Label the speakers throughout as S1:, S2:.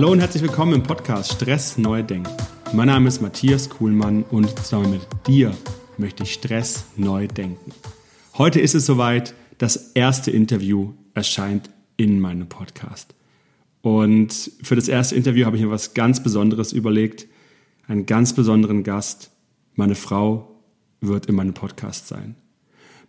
S1: Hallo und herzlich willkommen im Podcast Stress neu denken. Mein Name ist Matthias Kuhlmann und zusammen mit dir möchte ich Stress neu denken. Heute ist es soweit, das erste Interview erscheint in meinem Podcast. Und für das erste Interview habe ich mir was ganz Besonderes überlegt, einen ganz besonderen Gast. Meine Frau wird in meinem Podcast sein.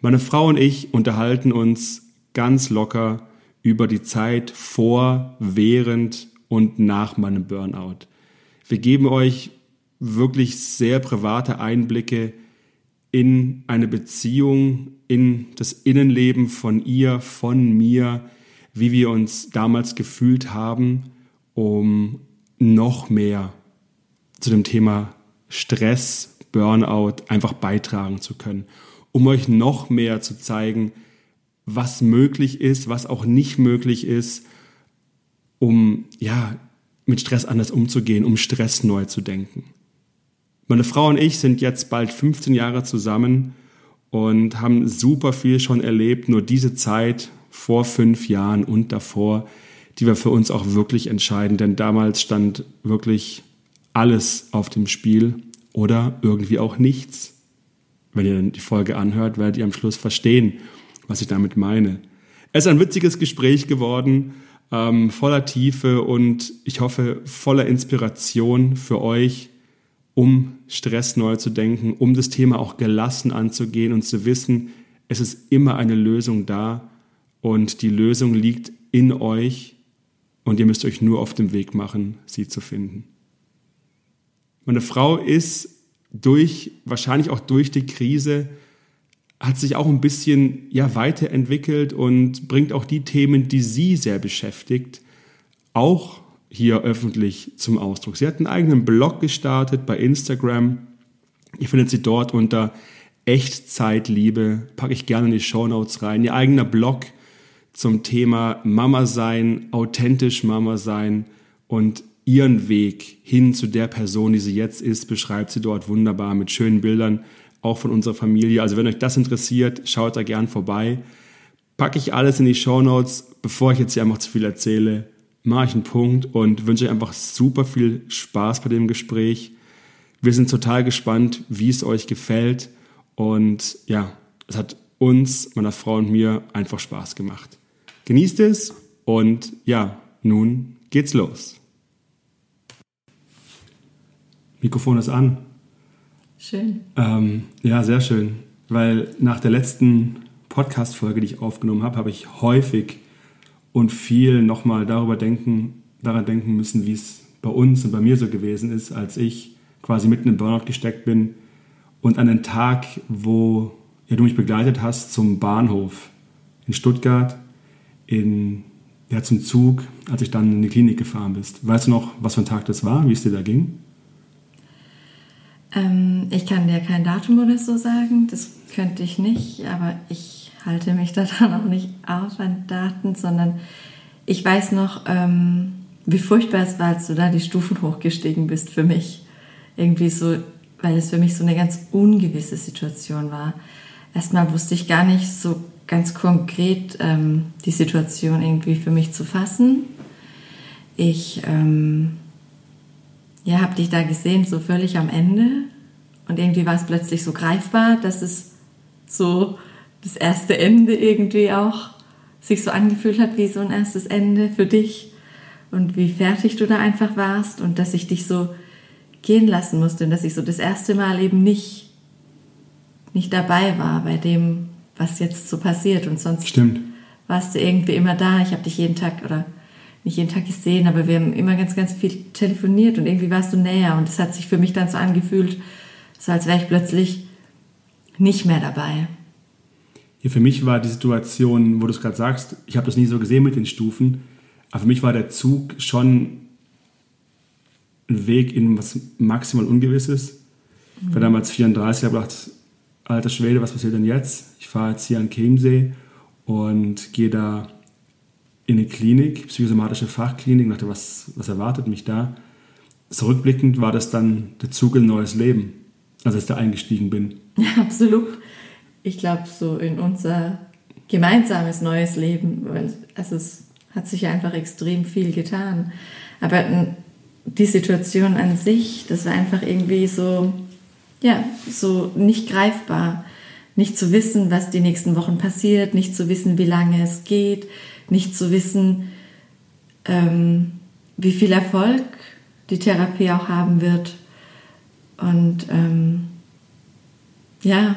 S1: Meine Frau und ich unterhalten uns ganz locker über die Zeit vor, während und nach meinem Burnout. Wir geben euch wirklich sehr private Einblicke in eine Beziehung, in das Innenleben von ihr, von mir, wie wir uns damals gefühlt haben, um noch mehr zu dem Thema Stress, Burnout einfach beitragen zu können, um euch noch mehr zu zeigen, was möglich ist, was auch nicht möglich ist um ja mit Stress anders umzugehen, um Stress neu zu denken. Meine Frau und ich sind jetzt bald 15 Jahre zusammen und haben super viel schon erlebt. Nur diese Zeit vor fünf Jahren und davor, die war für uns auch wirklich entscheidend, denn damals stand wirklich alles auf dem Spiel oder irgendwie auch nichts. Wenn ihr die Folge anhört, werdet ihr am Schluss verstehen, was ich damit meine. Es ist ein witziges Gespräch geworden ähm, voller Tiefe und ich hoffe voller Inspiration für euch, um Stress neu zu denken, um das Thema auch gelassen anzugehen und zu wissen, es ist immer eine Lösung da und die Lösung liegt in euch und ihr müsst euch nur auf den Weg machen, sie zu finden. Meine Frau ist durch, wahrscheinlich auch durch die Krise, hat sich auch ein bisschen ja, weiterentwickelt und bringt auch die Themen, die sie sehr beschäftigt, auch hier öffentlich zum Ausdruck. Sie hat einen eigenen Blog gestartet bei Instagram. Ihr findet sie dort unter Echtzeitliebe, packe ich gerne in die Show Notes rein. Ihr eigener Blog zum Thema Mama sein, authentisch Mama sein und ihren Weg hin zu der Person, die sie jetzt ist, beschreibt sie dort wunderbar mit schönen Bildern auch von unserer Familie. Also wenn euch das interessiert, schaut da gern vorbei. Packe ich alles in die Show Notes. Bevor ich jetzt hier einfach zu viel erzähle, mache ich einen Punkt und wünsche euch einfach super viel Spaß bei dem Gespräch. Wir sind total gespannt, wie es euch gefällt. Und ja, es hat uns, meiner Frau und mir einfach Spaß gemacht. Genießt es und ja, nun geht's los. Mikrofon ist an.
S2: Schön.
S1: Ähm, ja, sehr schön. Weil nach der letzten Podcast-Folge, die ich aufgenommen habe, habe ich häufig und viel nochmal darüber denken, daran denken müssen, wie es bei uns und bei mir so gewesen ist, als ich quasi mitten im Burnout gesteckt bin und an den Tag, wo ja, du mich begleitet hast zum Bahnhof in Stuttgart, in, ja, zum Zug, als ich dann in die Klinik gefahren bist. Weißt du noch, was für ein Tag das war, wie es dir da ging?
S2: Ähm, ich kann dir kein Datum oder so sagen, das könnte ich nicht, aber ich halte mich da dann auch nicht auf an Daten, sondern ich weiß noch, ähm, wie furchtbar es war, als du da die Stufen hochgestiegen bist für mich. Irgendwie so, weil es für mich so eine ganz ungewisse Situation war. Erstmal wusste ich gar nicht so ganz konkret ähm, die Situation irgendwie für mich zu fassen. Ich ähm, ja, habe dich da gesehen, so völlig am Ende. Und irgendwie war es plötzlich so greifbar, dass es so das erste Ende irgendwie auch sich so angefühlt hat wie so ein erstes Ende für dich und wie fertig du da einfach warst und dass ich dich so gehen lassen musste und dass ich so das erste Mal eben nicht, nicht dabei war bei dem, was jetzt so passiert und sonst
S1: Stimmt.
S2: warst du irgendwie immer da. Ich habe dich jeden Tag oder nicht jeden Tag gesehen, aber wir haben immer ganz, ganz viel telefoniert und irgendwie warst du näher und es hat sich für mich dann so angefühlt, so als wäre ich plötzlich nicht mehr dabei.
S1: Ja, für mich war die Situation, wo du es gerade sagst, ich habe das nie so gesehen mit den Stufen, aber für mich war der Zug schon ein Weg in was maximal Ungewisses. Ich war mhm. damals 34, habe gedacht, alter Schwede, was passiert denn jetzt? Ich fahre jetzt hier an Chiemsee und gehe da in eine Klinik, psychosomatische Fachklinik, dachte, was, was erwartet mich da? Zurückblickend war das dann der Zug in ein neues Leben, als ich da eingestiegen bin.
S2: Ja, absolut. Ich glaube, so in unser gemeinsames neues Leben, weil also es hat sich einfach extrem viel getan. Aber die Situation an sich, das war einfach irgendwie so, ja, so nicht greifbar. Nicht zu wissen, was die nächsten Wochen passiert, nicht zu wissen, wie lange es geht, nicht zu wissen, ähm, wie viel Erfolg die Therapie auch haben wird. Und ähm, ja,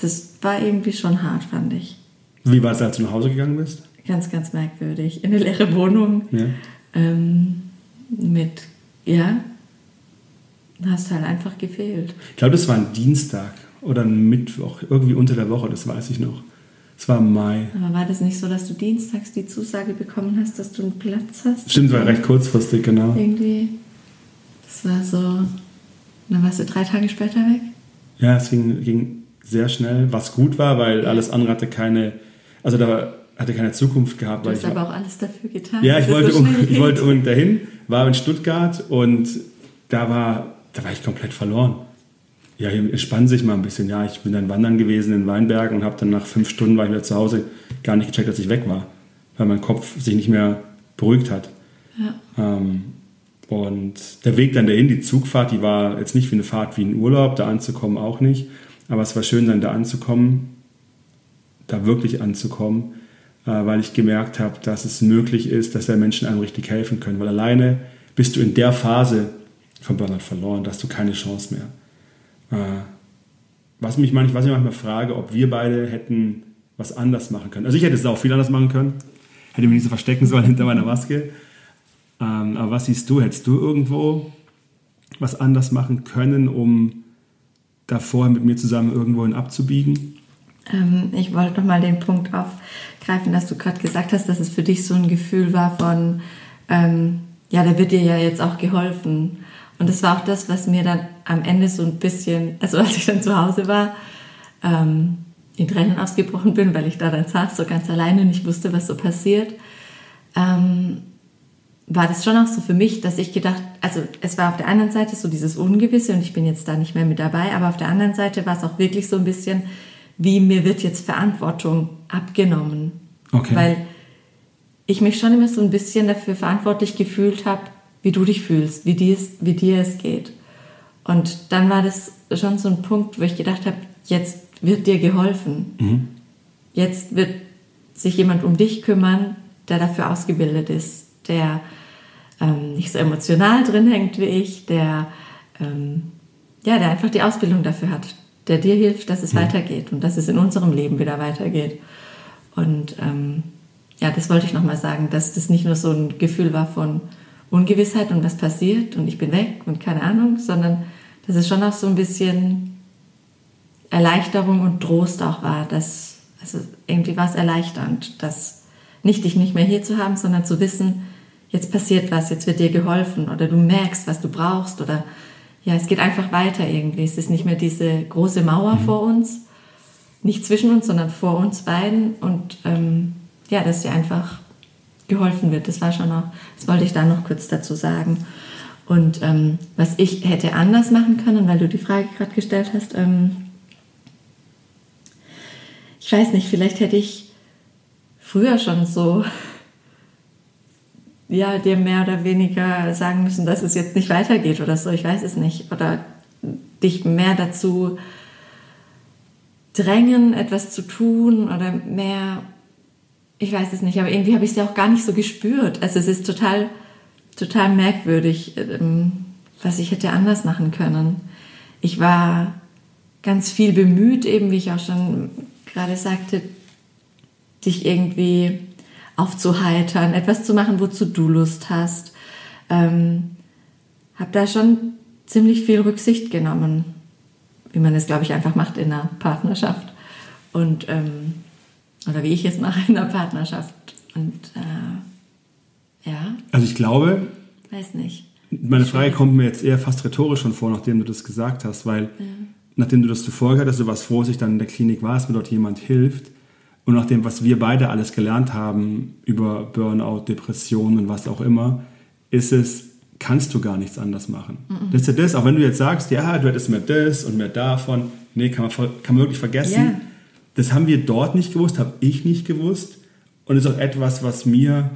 S2: das war irgendwie schon hart, fand ich.
S1: Wie war es, als du nach Hause gegangen bist?
S2: Ganz, ganz merkwürdig. In eine leere Wohnung. Ja. Ähm, mit, ja, hast halt einfach gefehlt.
S1: Ich glaube, das war ein Dienstag oder ein Mittwoch, irgendwie unter der Woche, das weiß ich noch. Es war im Mai.
S2: Aber war das nicht so, dass du dienstags die Zusage bekommen hast, dass du einen Platz hast?
S1: Stimmt, war recht kurzfristig, genau.
S2: Irgendwie. Das war so. Dann warst du drei Tage später weg?
S1: Ja, es ging, ging sehr schnell, was gut war, weil alles andere hatte keine. Also da hatte keine Zukunft gehabt.
S2: Du hast aber auch alles dafür getan.
S1: Ja, ich wollte, so um, ich wollte unbedingt dahin, war in Stuttgart und da war, da war ich komplett verloren ja, hier entspann sich mal ein bisschen. Ja, ich bin dann wandern gewesen in Weinbergen und habe dann nach fünf Stunden war ich wieder zu Hause, gar nicht gecheckt, dass ich weg war, weil mein Kopf sich nicht mehr beruhigt hat. Ja. Ähm, und der Weg dann dahin, die Zugfahrt, die war jetzt nicht wie eine Fahrt wie ein Urlaub, da anzukommen auch nicht. Aber es war schön, dann da anzukommen, da wirklich anzukommen, äh, weil ich gemerkt habe, dass es möglich ist, dass der Menschen einem richtig helfen können. Weil alleine bist du in der Phase von Burnout verloren, da hast du keine Chance mehr. Äh, was, mich manchmal, was ich manchmal frage, ob wir beide hätten was anders machen können. Also ich hätte es auch viel anders machen können. Hätte mich nicht so verstecken sollen hinter meiner Maske. Ähm, aber was siehst du? Hättest du irgendwo was anders machen können, um davor mit mir zusammen irgendwohin abzubiegen?
S2: Ähm, ich wollte noch mal den Punkt aufgreifen, dass du gerade gesagt hast, dass es für dich so ein Gefühl war von, ähm, ja, da wird dir ja jetzt auch geholfen. Und das war auch das, was mir dann am Ende so ein bisschen, also als ich dann zu Hause war, ähm, in Tränen ausgebrochen bin, weil ich da dann saß, so ganz alleine und ich wusste, was so passiert, ähm, war das schon auch so für mich, dass ich gedacht, also es war auf der anderen Seite so dieses Ungewisse und ich bin jetzt da nicht mehr mit dabei, aber auf der anderen Seite war es auch wirklich so ein bisschen, wie mir wird jetzt Verantwortung abgenommen. Okay. Weil ich mich schon immer so ein bisschen dafür verantwortlich gefühlt habe, wie du dich fühlst, wie, dies, wie dir es geht. Und dann war das schon so ein Punkt, wo ich gedacht habe, jetzt wird dir geholfen. Mhm. Jetzt wird sich jemand um dich kümmern, der dafür ausgebildet ist, der ähm, nicht so emotional drin hängt wie ich, der, ähm, ja, der einfach die Ausbildung dafür hat, der dir hilft, dass es mhm. weitergeht und dass es in unserem Leben wieder weitergeht. Und ähm, ja, das wollte ich nochmal sagen, dass das nicht nur so ein Gefühl war von, Ungewissheit und was passiert und ich bin weg und keine Ahnung, sondern dass es schon auch so ein bisschen Erleichterung und Trost auch war, dass, also irgendwie war es erleichternd, dass nicht dich nicht mehr hier zu haben, sondern zu wissen, jetzt passiert was, jetzt wird dir geholfen oder du merkst, was du brauchst oder ja, es geht einfach weiter irgendwie. Es ist nicht mehr diese große Mauer mhm. vor uns, nicht zwischen uns, sondern vor uns beiden und ähm, ja, dass dir einfach geholfen wird. Das war schon noch, das wollte ich da noch kurz dazu sagen. Und ähm, was ich hätte anders machen können, weil du die Frage gerade gestellt hast, ähm, ich weiß nicht, vielleicht hätte ich früher schon so, ja, dir mehr oder weniger sagen müssen, dass es jetzt nicht weitergeht oder so, ich weiß es nicht. Oder dich mehr dazu drängen, etwas zu tun oder mehr ich weiß es nicht, aber irgendwie habe ich es ja auch gar nicht so gespürt. Also es ist total, total merkwürdig, ähm, was ich hätte anders machen können. Ich war ganz viel bemüht, eben wie ich auch schon gerade sagte, dich irgendwie aufzuheitern, etwas zu machen, wozu du Lust hast. Ähm, habe da schon ziemlich viel Rücksicht genommen, wie man es, glaube ich, einfach macht in einer Partnerschaft. Und ähm, oder wie ich es mache in der Partnerschaft. Und äh, ja.
S1: Also ich glaube.
S2: Weiß nicht.
S1: Meine Frage kommt mir jetzt eher fast rhetorisch schon vor, nachdem du das gesagt hast, weil ja. nachdem du das zuvor gehört hast, du warst froh, dass ich dann in der Klinik war, dass mir dort jemand hilft. Und nachdem, was wir beide alles gelernt haben über Burnout, Depressionen und was auch immer, ist es, kannst du gar nichts anders machen. Mhm. Das ist ja das, auch wenn du jetzt sagst, ja, du hättest mehr das und mehr davon, nee, kann man, kann man wirklich vergessen. Ja. Das haben wir dort nicht gewusst, habe ich nicht gewusst. Und ist auch etwas, was mir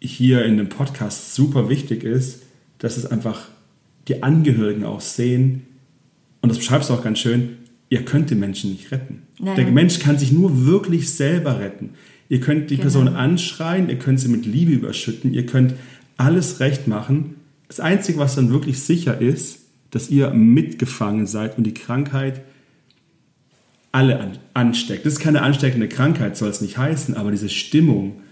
S1: hier in dem Podcast super wichtig ist, dass es einfach die Angehörigen auch sehen, und das beschreibst du auch ganz schön, ihr könnt den Menschen nicht retten. Nein. Der Mensch kann sich nur wirklich selber retten. Ihr könnt die genau. Person anschreien, ihr könnt sie mit Liebe überschütten, ihr könnt alles recht machen. Das Einzige, was dann wirklich sicher ist, dass ihr mitgefangen seid und die Krankheit alle ansteckt. Das ist keine ansteckende Krankheit, soll es nicht heißen, aber diese Stimmung,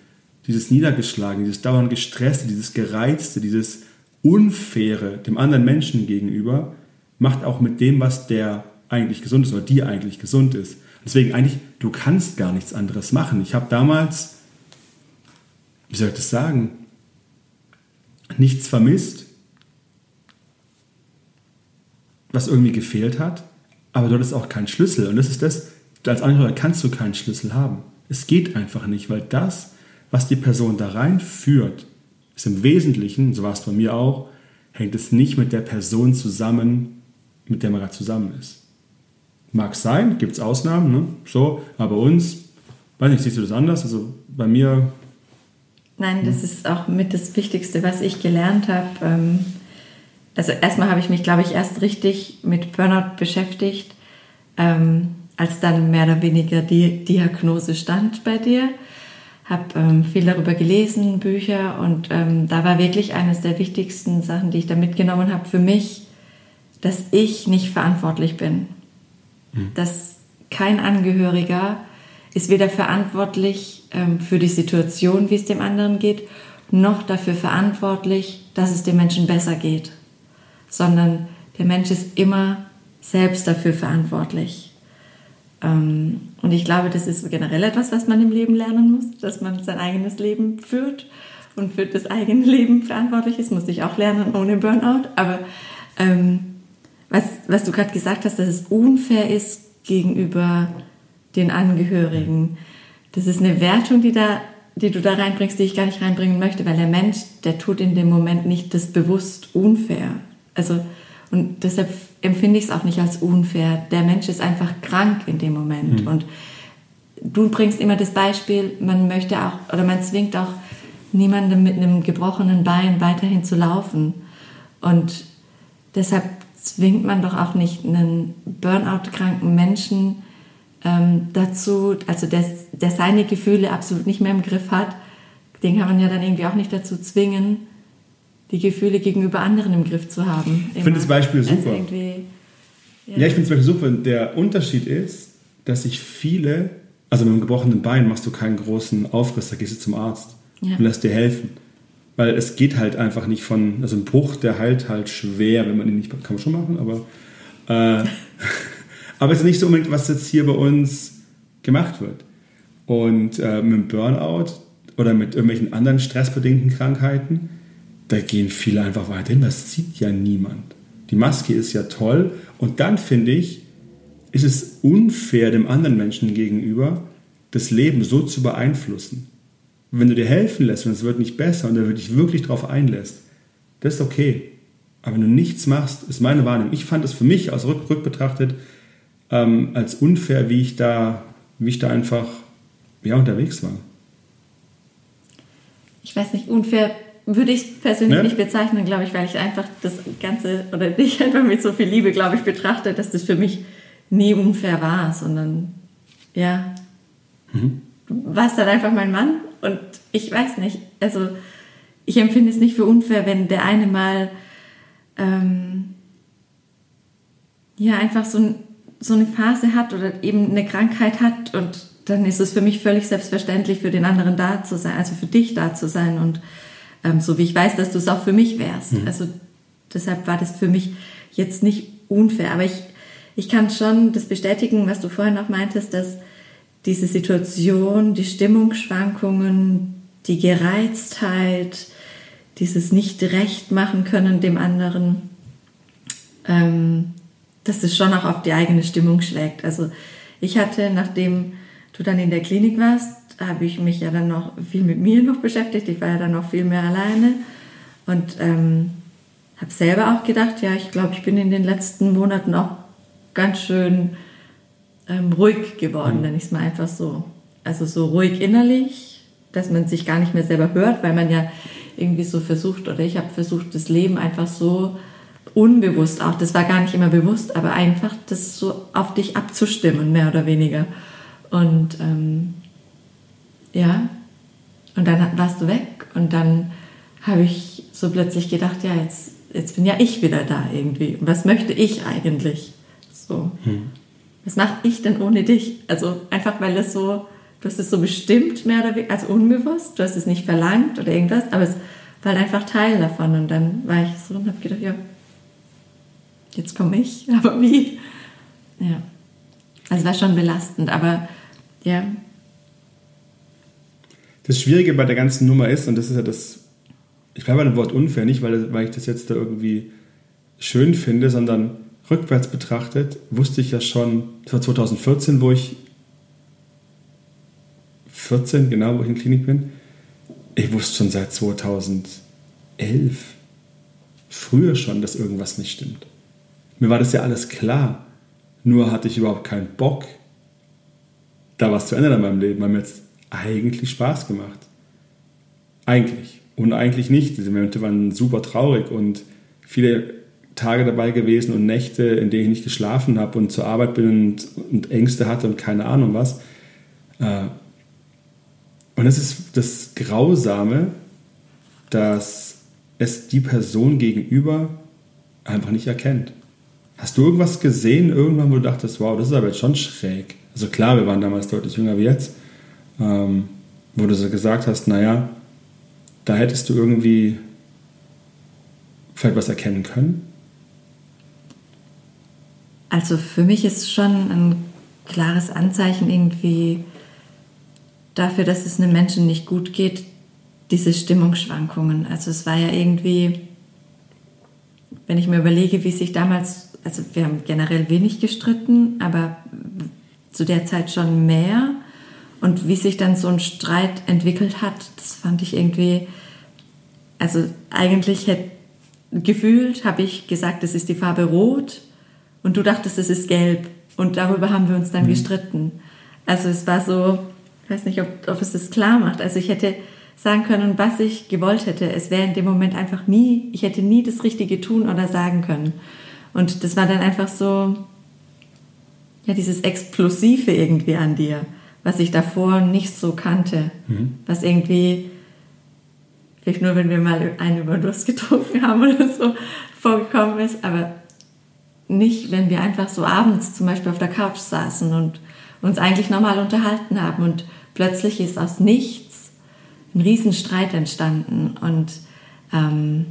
S1: dieses Niedergeschlagene, dieses dauernd gestresste, dieses gereizte, dieses Unfaire dem anderen Menschen gegenüber, macht auch mit dem, was der eigentlich gesund ist oder die eigentlich gesund ist. Deswegen eigentlich, du kannst gar nichts anderes machen. Ich habe damals, wie soll ich das sagen, nichts vermisst, was irgendwie gefehlt hat, aber dort ist auch kein Schlüssel. Und das ist das, als Angehöriger kannst du keinen Schlüssel haben. Es geht einfach nicht, weil das, was die Person da reinführt, ist im Wesentlichen, so war es bei mir auch, hängt es nicht mit der Person zusammen, mit der man gerade zusammen ist. Mag sein, gibt es Ausnahmen, ne? so, aber bei uns, weiß nicht, siehst du das anders? Also bei mir.
S2: Nein, das hm? ist auch mit das Wichtigste, was ich gelernt habe. Ähm, also erstmal habe ich mich, glaube ich, erst richtig mit Burnout beschäftigt, ähm, als dann mehr oder weniger die Diagnose stand bei dir. Habe ähm, viel darüber gelesen, Bücher und ähm, da war wirklich eines der wichtigsten Sachen, die ich da mitgenommen habe für mich, dass ich nicht verantwortlich bin. Mhm. Dass kein Angehöriger ist weder verantwortlich ähm, für die Situation, wie es dem anderen geht, noch dafür verantwortlich, dass es dem Menschen besser geht sondern der Mensch ist immer selbst dafür verantwortlich. Ähm, und ich glaube, das ist generell etwas, was man im Leben lernen muss, dass man sein eigenes Leben führt und für das eigene Leben verantwortlich ist, muss ich auch lernen ohne Burnout. Aber ähm, was, was du gerade gesagt hast, dass es unfair ist gegenüber den Angehörigen, das ist eine Wertung, die, da, die du da reinbringst, die ich gar nicht reinbringen möchte, weil der Mensch, der tut in dem Moment nicht das bewusst unfair. Also, und deshalb empfinde ich es auch nicht als unfair. Der Mensch ist einfach krank in dem Moment. Mhm. Und du bringst immer das Beispiel, man möchte auch, oder man zwingt auch niemanden mit einem gebrochenen Bein weiterhin zu laufen. Und deshalb zwingt man doch auch nicht einen Burnout-kranken Menschen ähm, dazu, also der, der seine Gefühle absolut nicht mehr im Griff hat, den kann man ja dann irgendwie auch nicht dazu zwingen, die Gefühle gegenüber anderen im Griff zu haben.
S1: Ich finde das Beispiel also super. Also ja. ja. ich finde das Beispiel super. Der Unterschied ist, dass sich viele, also mit einem gebrochenen Bein machst du keinen großen Aufriss, da gehst du zum Arzt ja. und lässt dir helfen. Weil es geht halt einfach nicht von, also ein Bruch, der heilt halt schwer, wenn man ihn nicht, kann man schon machen, aber, äh, aber es ist nicht so unbedingt, was jetzt hier bei uns gemacht wird. Und äh, mit dem Burnout oder mit irgendwelchen anderen stressbedingten Krankheiten, da gehen viele einfach weiterhin. Das sieht ja niemand. Die Maske ist ja toll. Und dann finde ich, ist es unfair dem anderen Menschen gegenüber, das Leben so zu beeinflussen. Wenn du dir helfen lässt und es wird nicht besser und du dich wirklich darauf einlässt, das ist okay. Aber wenn du nichts machst, ist meine Wahrnehmung. Ich fand es für mich aus Rück betrachtet ähm, als unfair, wie ich da, wie ich da einfach ja, unterwegs war.
S2: Ich weiß nicht, unfair würde ich persönlich ne? nicht bezeichnen, glaube ich, weil ich einfach das Ganze oder dich einfach mit so viel Liebe, glaube ich, betrachte, dass das für mich nie unfair war, sondern ja, mhm. du warst dann einfach mein Mann und ich weiß nicht, also ich empfinde es nicht für unfair, wenn der eine mal ähm, ja einfach so, so eine Phase hat oder eben eine Krankheit hat und dann ist es für mich völlig selbstverständlich, für den anderen da zu sein, also für dich da zu sein und ähm, so wie ich weiß, dass du es auch für mich wärst. Mhm. Also deshalb war das für mich jetzt nicht unfair. Aber ich, ich kann schon das bestätigen, was du vorhin auch meintest, dass diese Situation, die Stimmungsschwankungen, die Gereiztheit, dieses nicht recht machen können dem anderen, ähm, dass es schon auch auf die eigene Stimmung schlägt. Also ich hatte, nachdem du dann in der Klinik warst, habe ich mich ja dann noch viel mit mir noch beschäftigt. Ich war ja dann noch viel mehr alleine und ähm, habe selber auch gedacht, ja, ich glaube, ich bin in den letzten Monaten auch ganz schön ähm, ruhig geworden, mhm. nenne ich es mal einfach so. Also so ruhig innerlich, dass man sich gar nicht mehr selber hört, weil man ja irgendwie so versucht, oder ich habe versucht, das Leben einfach so unbewusst auch, das war gar nicht immer bewusst, aber einfach das so auf dich abzustimmen, mehr oder weniger. Und ähm, ja, und dann warst du weg und dann habe ich so plötzlich gedacht, ja, jetzt, jetzt bin ja ich wieder da irgendwie. Und was möchte ich eigentlich? So. Hm. Was mache ich denn ohne dich? Also einfach, weil es so, du hast es so bestimmt, mehr oder weniger, also unbewusst, du hast es nicht verlangt oder irgendwas, aber es war halt einfach Teil davon. Und dann war ich so und habe gedacht, ja, jetzt komme ich, aber wie? Ja. Also war schon belastend, aber ja.
S1: Das Schwierige bei der ganzen Nummer ist, und das ist ja das, ich bleibe bei dem Wort unfair, nicht weil, weil ich das jetzt da irgendwie schön finde, sondern rückwärts betrachtet wusste ich ja schon, das war 2014, wo ich 14, genau, wo ich in Klinik bin, ich wusste schon seit 2011, früher schon, dass irgendwas nicht stimmt. Mir war das ja alles klar. Nur hatte ich überhaupt keinen Bock, da was zu ändern in meinem Leben, weil mir jetzt eigentlich Spaß gemacht. Eigentlich. Und eigentlich nicht. Diese Momente waren super traurig und viele Tage dabei gewesen und Nächte, in denen ich nicht geschlafen habe und zur Arbeit bin und, und Ängste hatte und keine Ahnung was. Äh, und das ist das Grausame, dass es die Person gegenüber einfach nicht erkennt. Hast du irgendwas gesehen, irgendwann, wo du dachtest, wow, das ist aber jetzt schon schräg? Also klar, wir waren damals deutlich jünger wie jetzt, ähm, wo du so gesagt hast, naja, da hättest du irgendwie vielleicht was erkennen können?
S2: Also für mich ist schon ein klares Anzeichen irgendwie dafür, dass es einem Menschen nicht gut geht, diese Stimmungsschwankungen. Also es war ja irgendwie, wenn ich mir überlege, wie sich damals also wir haben generell wenig gestritten, aber zu der Zeit schon mehr. Und wie sich dann so ein Streit entwickelt hat, das fand ich irgendwie, also eigentlich hätte, gefühlt habe ich gesagt, das ist die Farbe rot und du dachtest, es ist gelb. Und darüber haben wir uns dann mhm. gestritten. Also es war so, ich weiß nicht, ob, ob es das klar macht. Also ich hätte sagen können, was ich gewollt hätte. Es wäre in dem Moment einfach nie, ich hätte nie das Richtige tun oder sagen können. Und das war dann einfach so, ja, dieses Explosive irgendwie an dir, was ich davor nicht so kannte. Mhm. Was irgendwie, vielleicht nur, wenn wir mal einen Überdurst getrunken haben oder so, vorgekommen ist, aber nicht, wenn wir einfach so abends zum Beispiel auf der Couch saßen und uns eigentlich normal unterhalten haben und plötzlich ist aus nichts ein Riesenstreit entstanden und ähm,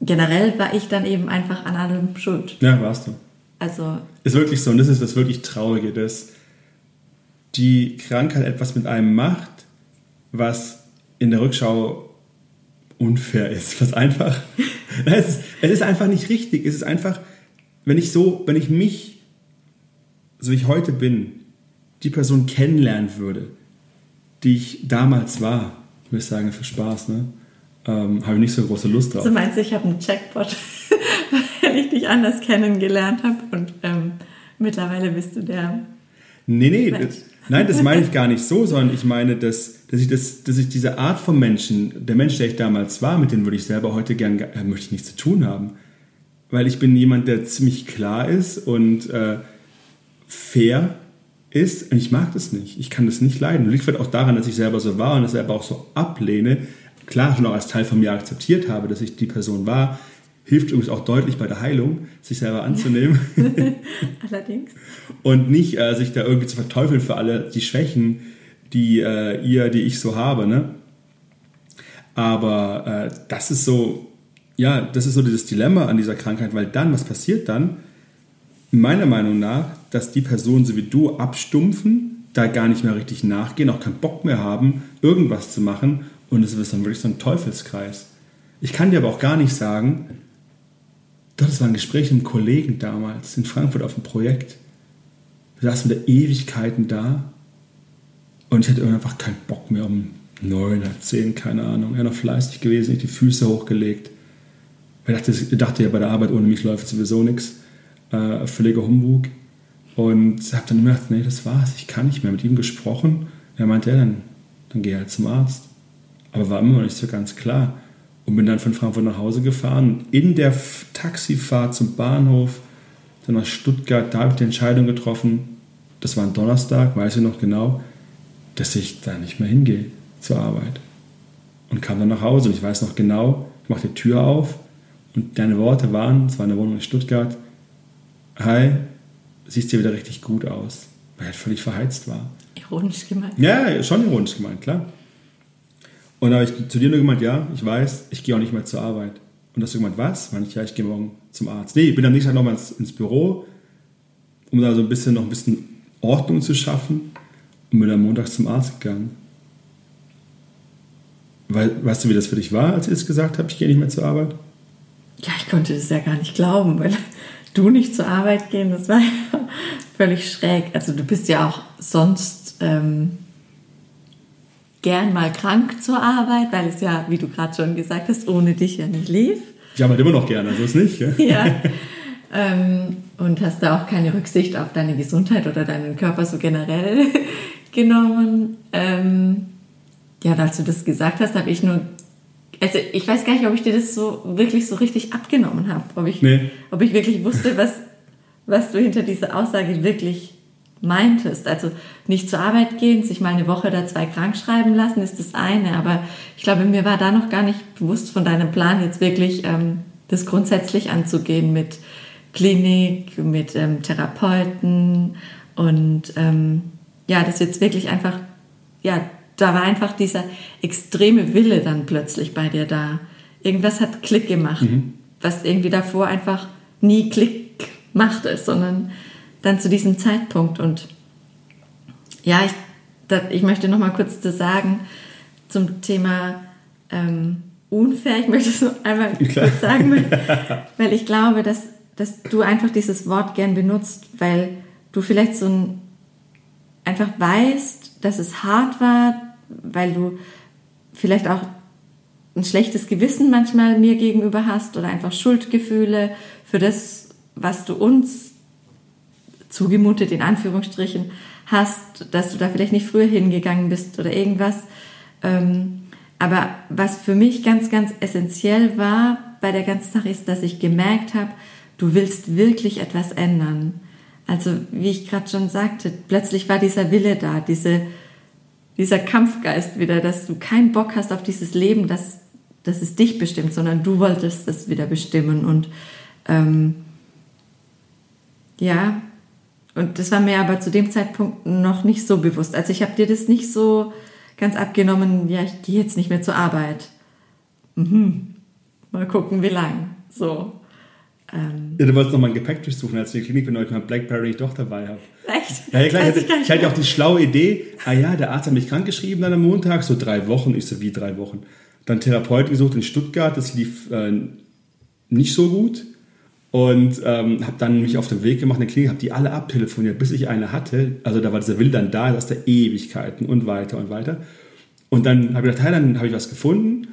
S2: generell war ich dann eben einfach an allem schuld.
S1: Ja, warst du.
S2: Also.
S1: Ist wirklich so, und das ist das wirklich Traurige, dass die Krankheit etwas mit einem macht, was in der Rückschau unfair ist. Was einfach. es, ist, es ist einfach nicht richtig. Es ist einfach, wenn ich so, wenn ich mich, so wie ich heute bin, die Person kennenlernen würde, die ich damals war, würde ich sagen, für Spaß, ne? ähm, habe ich nicht so große Lust drauf.
S2: Du meinst, ich habe einen Jackpot, weil ich dich anders kennengelernt habe und ähm, mittlerweile bist du der.
S1: Nee, nee, das, nein, das meine ich gar nicht so, sondern ich meine, dass, dass, ich das, dass ich diese Art von Menschen, der Mensch, der ich damals war, mit dem würde ich selber heute gern, äh, möchte ich nichts zu tun haben. Weil ich bin jemand, der ziemlich klar ist und äh, fair ist und ich mag das nicht. Ich kann das nicht leiden. Liegt vielleicht auch daran, dass ich selber so war und das selber auch so ablehne, klar schon auch als Teil von mir akzeptiert habe, dass ich die Person war, hilft übrigens auch deutlich bei der Heilung, sich selber anzunehmen.
S2: Allerdings.
S1: Und nicht äh, sich da irgendwie zu verteufeln für alle die Schwächen, die äh, ihr, die ich so habe. Ne? Aber äh, das ist so, ja, das ist so dieses Dilemma an dieser Krankheit, weil dann, was passiert dann? Meiner Meinung nach, dass die Personen so wie du abstumpfen, da gar nicht mehr richtig nachgehen, auch keinen Bock mehr haben, irgendwas zu machen und es ist dann wirklich so ein Teufelskreis. Ich kann dir aber auch gar nicht sagen, das war ein Gespräch mit einem Kollegen damals in Frankfurt auf dem Projekt. Wir saßen der Ewigkeiten da und ich hatte einfach keinen Bock mehr um neun oder zehn, keine Ahnung. Er noch fleißig gewesen, ich die Füße hochgelegt. Ich dachte, ich dachte ja, bei der Arbeit ohne mich läuft sowieso nichts. Äh, völliger Humbug. Und habe dann gedacht, nee, das war's, ich kann nicht mehr. Mit ihm gesprochen. Er meinte, ja, dann dann gehe halt zum Arzt. Aber war immer noch nicht so ganz klar. Und bin dann von Frankfurt nach Hause gefahren. In der Taxifahrt zum Bahnhof, dann nach Stuttgart, da habe ich die Entscheidung getroffen, das war ein Donnerstag, weiß ich noch genau, dass ich da nicht mehr hingehe zur Arbeit. Und kam dann nach Hause und ich weiß noch genau, ich mache die Tür auf und deine Worte waren, es war eine Wohnung in Stuttgart, hi, siehst dir wieder richtig gut aus, weil er halt völlig verheizt war.
S2: Ironisch gemeint.
S1: Ja, schon ironisch gemeint, klar. Und da habe ich zu dir nur gemeint, ja, ich weiß, ich gehe auch nicht mehr zur Arbeit. Und hast du gemeint, was? Meine ich, ja, ich gehe morgen zum Arzt. Nee, ich bin am nächsten Tag nochmal ins, ins Büro, um da so ein bisschen noch ein bisschen Ordnung zu schaffen und bin am Montag zum Arzt gegangen. We weißt du, wie das für dich war, als ich das gesagt habe, ich gehe nicht mehr zur Arbeit?
S2: Ja, ich konnte das ja gar nicht glauben, weil du nicht zur Arbeit gehen, das war ja völlig schräg. Also du bist ja auch sonst ähm, gern mal krank zur Arbeit, weil es ja, wie du gerade schon gesagt hast, ohne dich ja nicht lief.
S1: Ich arbeite immer noch gerne, also ist nicht. Gell?
S2: Ja. ähm, und hast da auch keine Rücksicht auf deine Gesundheit oder deinen Körper so generell genommen. Ähm, ja, als du das gesagt hast, habe ich nur also ich weiß gar nicht, ob ich dir das so wirklich so richtig abgenommen habe. Ob ich, nee. ob ich wirklich wusste, was, was du hinter dieser Aussage wirklich meintest. Also nicht zur Arbeit gehen, sich mal eine Woche oder zwei krank schreiben lassen, ist das eine. Aber ich glaube, mir war da noch gar nicht bewusst von deinem Plan, jetzt wirklich ähm, das grundsätzlich anzugehen mit Klinik, mit ähm, Therapeuten und ähm, ja, das jetzt wirklich einfach ja, da war einfach dieser extreme Wille dann plötzlich bei dir da. Irgendwas hat Klick gemacht, mhm. was irgendwie davor einfach nie Klick machte, sondern dann zu diesem Zeitpunkt. Und ja, ich, das, ich möchte noch mal kurz das sagen zum Thema ähm, unfair. Ich möchte es noch einmal Klar. kurz sagen, weil, weil ich glaube, dass, dass du einfach dieses Wort gern benutzt, weil du vielleicht so ein einfach weißt, dass es hart war, weil du vielleicht auch ein schlechtes Gewissen manchmal mir gegenüber hast oder einfach Schuldgefühle für das, was du uns zugemutet in Anführungsstrichen hast, dass du da vielleicht nicht früher hingegangen bist oder irgendwas. Ähm, aber was für mich ganz, ganz essentiell war bei der ganzen Sache ist, dass ich gemerkt habe, du willst wirklich etwas ändern. Also wie ich gerade schon sagte, plötzlich war dieser Wille da, diese dieser Kampfgeist wieder, dass du keinen Bock hast auf dieses Leben, dass, dass es dich bestimmt, sondern du wolltest es wieder bestimmen. Und ähm, ja, und das war mir aber zu dem Zeitpunkt noch nicht so bewusst. Also ich habe dir das nicht so ganz abgenommen, ja, ich gehe jetzt nicht mehr zur Arbeit. Mhm. Mal gucken, wie lang. So.
S1: Ähm, ja, du wolltest noch mal ein Gepäck durchsuchen, als ich in der Klinik ich mein Blackberry doch dabei habe.
S2: Echt?
S1: Ja, ja klar, ich, hatte, ich hatte auch die schlaue Idee, ah ja, der Arzt hat mich krank geschrieben dann am Montag, so drei Wochen. Ich so, wie drei Wochen? Dann Therapeut gesucht in Stuttgart, das lief äh, nicht so gut. Und ähm, habe dann mich auf den Weg gemacht in der Klinik, habe die alle abtelefoniert, bis ich eine hatte. Also da war dieser Will dann da, aus der Ewigkeiten und weiter und weiter. Und dann habe ich gedacht, hey, dann habe ich was gefunden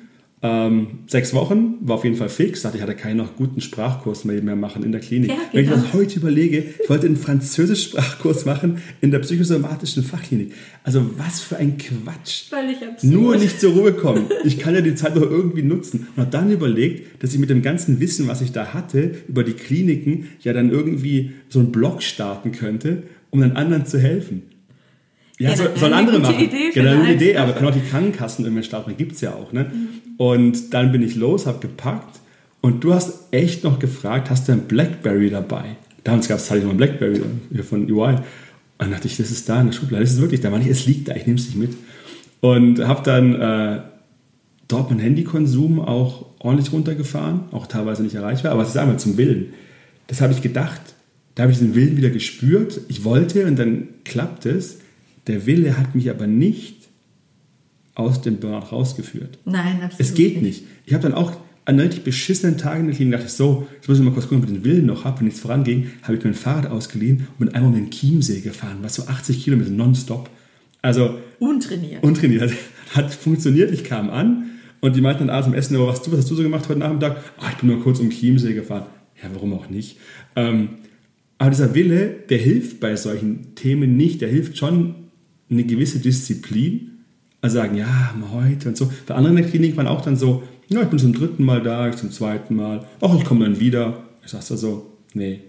S1: ähm, sechs Wochen war auf jeden Fall fix. Dachte ich, hatte keinen noch guten Sprachkurs mehr machen in der Klinik. Ja, Wenn ich genau. das heute überlege, ich wollte einen Französisch-Sprachkurs machen in der psychosomatischen Fachklinik. Also was für ein Quatsch.
S2: Völlig absurd.
S1: Nur nicht zur Ruhe kommen. Ich kann ja die Zeit doch irgendwie nutzen. Und habe dann überlegt, dass ich mit dem ganzen Wissen, was ich da hatte, über die Kliniken, ja dann irgendwie so einen Blog starten könnte, um den anderen zu helfen. Ja, ja soll, sollen andere machen. Idee genau, eine Idee, aber können auch die Krankenkassen irgendwie starten, gibt es ja auch. Ne? Mhm. Und dann bin ich los, habe gepackt und du hast echt noch gefragt, hast du ein Blackberry dabei? Damals gab es halt noch ein Blackberry von UI. Und dann dachte ich, das ist da in der Schublade, das ist wirklich da. War nicht, es liegt da, ich nehme es nicht mit. Und habe dann äh, dort mein Handykonsum auch ordentlich runtergefahren, auch teilweise nicht erreichbar, aber es ist einmal zum Willen. Das habe ich gedacht, da habe ich den Willen wieder gespürt. Ich wollte und dann klappt es. Der Wille hat mich aber nicht aus dem Burnout rausgeführt.
S2: Nein, absolut.
S1: Es geht nicht. Ich habe dann auch an richtig beschissenen Tagen in der Klinik dachte ich so, jetzt muss ich mal kurz gucken, ob ich den Willen noch habe. Wenn nichts voranging, habe ich mir ein Fahrrad ausgeliehen und bin einmal um den Chiemsee gefahren, was so 80 Kilometer nonstop. Also
S2: untrainiert.
S1: Untrainiert. Hat funktioniert. Ich kam an und die meinten dann abends am Essen, was, was hast du so gemacht heute Nachmittag? Oh, ich bin nur kurz um Chiemsee gefahren. Ja, warum auch nicht? Ähm, aber dieser Wille, der hilft bei solchen Themen nicht. Der hilft schon eine gewisse Disziplin Also sagen, ja, mal heute und so. Bei anderen in der Klinik waren auch dann so, ja, ich bin zum dritten Mal da, zum zweiten Mal. Ach, ich komme dann wieder. Ich sag so, nee,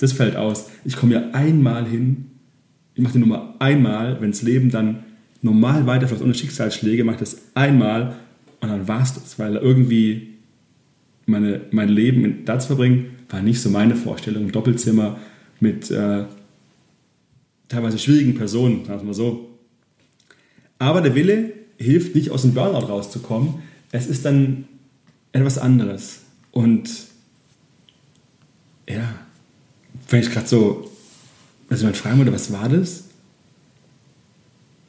S1: das fällt aus. Ich komme ja einmal hin. Ich mache die Nummer einmal, wenn das Leben dann normal weiterfläuft, ohne Schicksalsschläge, mache ich das einmal und dann war es das, weil irgendwie meine, mein Leben da zu verbringen, war nicht so meine Vorstellung. Im Doppelzimmer mit äh, teilweise schwierigen Personen, sagen wir mal so. Aber der Wille hilft nicht aus dem Burnout rauszukommen. Es ist dann etwas anderes. Und ja, wenn ich gerade so, also man fragen würde, was war das?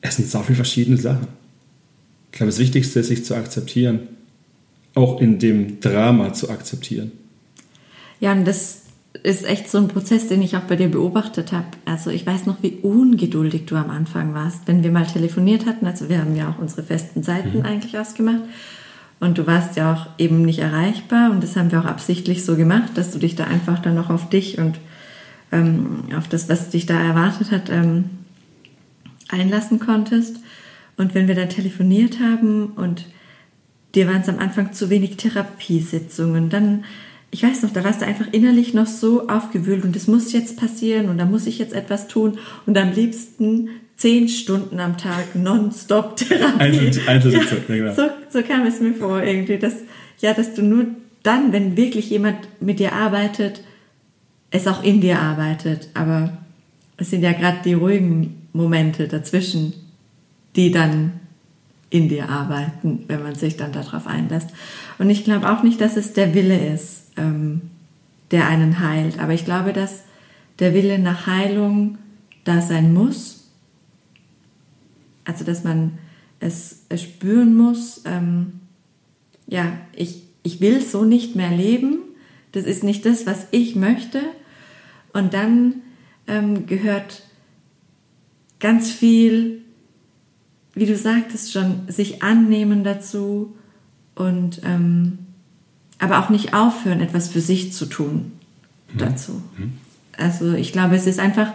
S1: Es sind so viele verschiedene Sachen. Ich glaube, das Wichtigste ist, sich zu akzeptieren. Auch in dem Drama zu akzeptieren.
S2: Ja, und das ist echt so ein Prozess, den ich auch bei dir beobachtet habe. Also ich weiß noch, wie ungeduldig du am Anfang warst, wenn wir mal telefoniert hatten. Also wir haben ja auch unsere festen Seiten mhm. eigentlich ausgemacht. Und du warst ja auch eben nicht erreichbar. Und das haben wir auch absichtlich so gemacht, dass du dich da einfach dann noch auf dich und ähm, auf das, was dich da erwartet hat, ähm, einlassen konntest. Und wenn wir dann telefoniert haben und dir waren es am Anfang zu wenig Therapiesitzungen, dann ich weiß noch, da warst du einfach innerlich noch so aufgewühlt und es muss jetzt passieren und da muss ich jetzt etwas tun und am liebsten zehn Stunden am Tag nonstop Therapie. Einzelsitzung, ja, genau. so, so kam es mir vor irgendwie, dass, ja, dass du nur dann, wenn wirklich jemand mit dir arbeitet, es auch in dir arbeitet. Aber es sind ja gerade die ruhigen Momente dazwischen, die dann in dir arbeiten, wenn man sich dann darauf einlässt. Und ich glaube auch nicht, dass es der Wille ist ähm, der einen heilt. Aber ich glaube, dass der Wille nach Heilung da sein muss. Also, dass man es, es spüren muss, ähm, ja, ich, ich will so nicht mehr leben. Das ist nicht das, was ich möchte. Und dann ähm, gehört ganz viel, wie du sagtest schon, sich annehmen dazu und ähm, aber auch nicht aufhören, etwas für sich zu tun mhm. dazu. Mhm. Also ich glaube, es ist einfach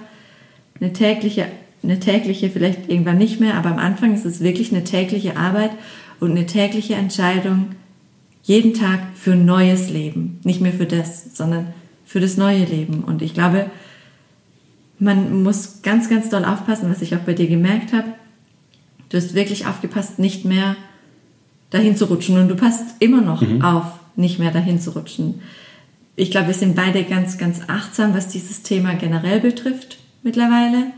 S2: eine tägliche, eine tägliche, vielleicht irgendwann nicht mehr, aber am Anfang ist es wirklich eine tägliche Arbeit und eine tägliche Entscheidung, jeden Tag für ein neues Leben. Nicht mehr für das, sondern für das neue Leben. Und ich glaube, man muss ganz, ganz doll aufpassen, was ich auch bei dir gemerkt habe. Du hast wirklich aufgepasst, nicht mehr dahin zu rutschen und du passt immer noch mhm. auf nicht mehr dahin zu rutschen. Ich glaube, wir sind beide ganz, ganz achtsam, was dieses Thema generell betrifft mittlerweile.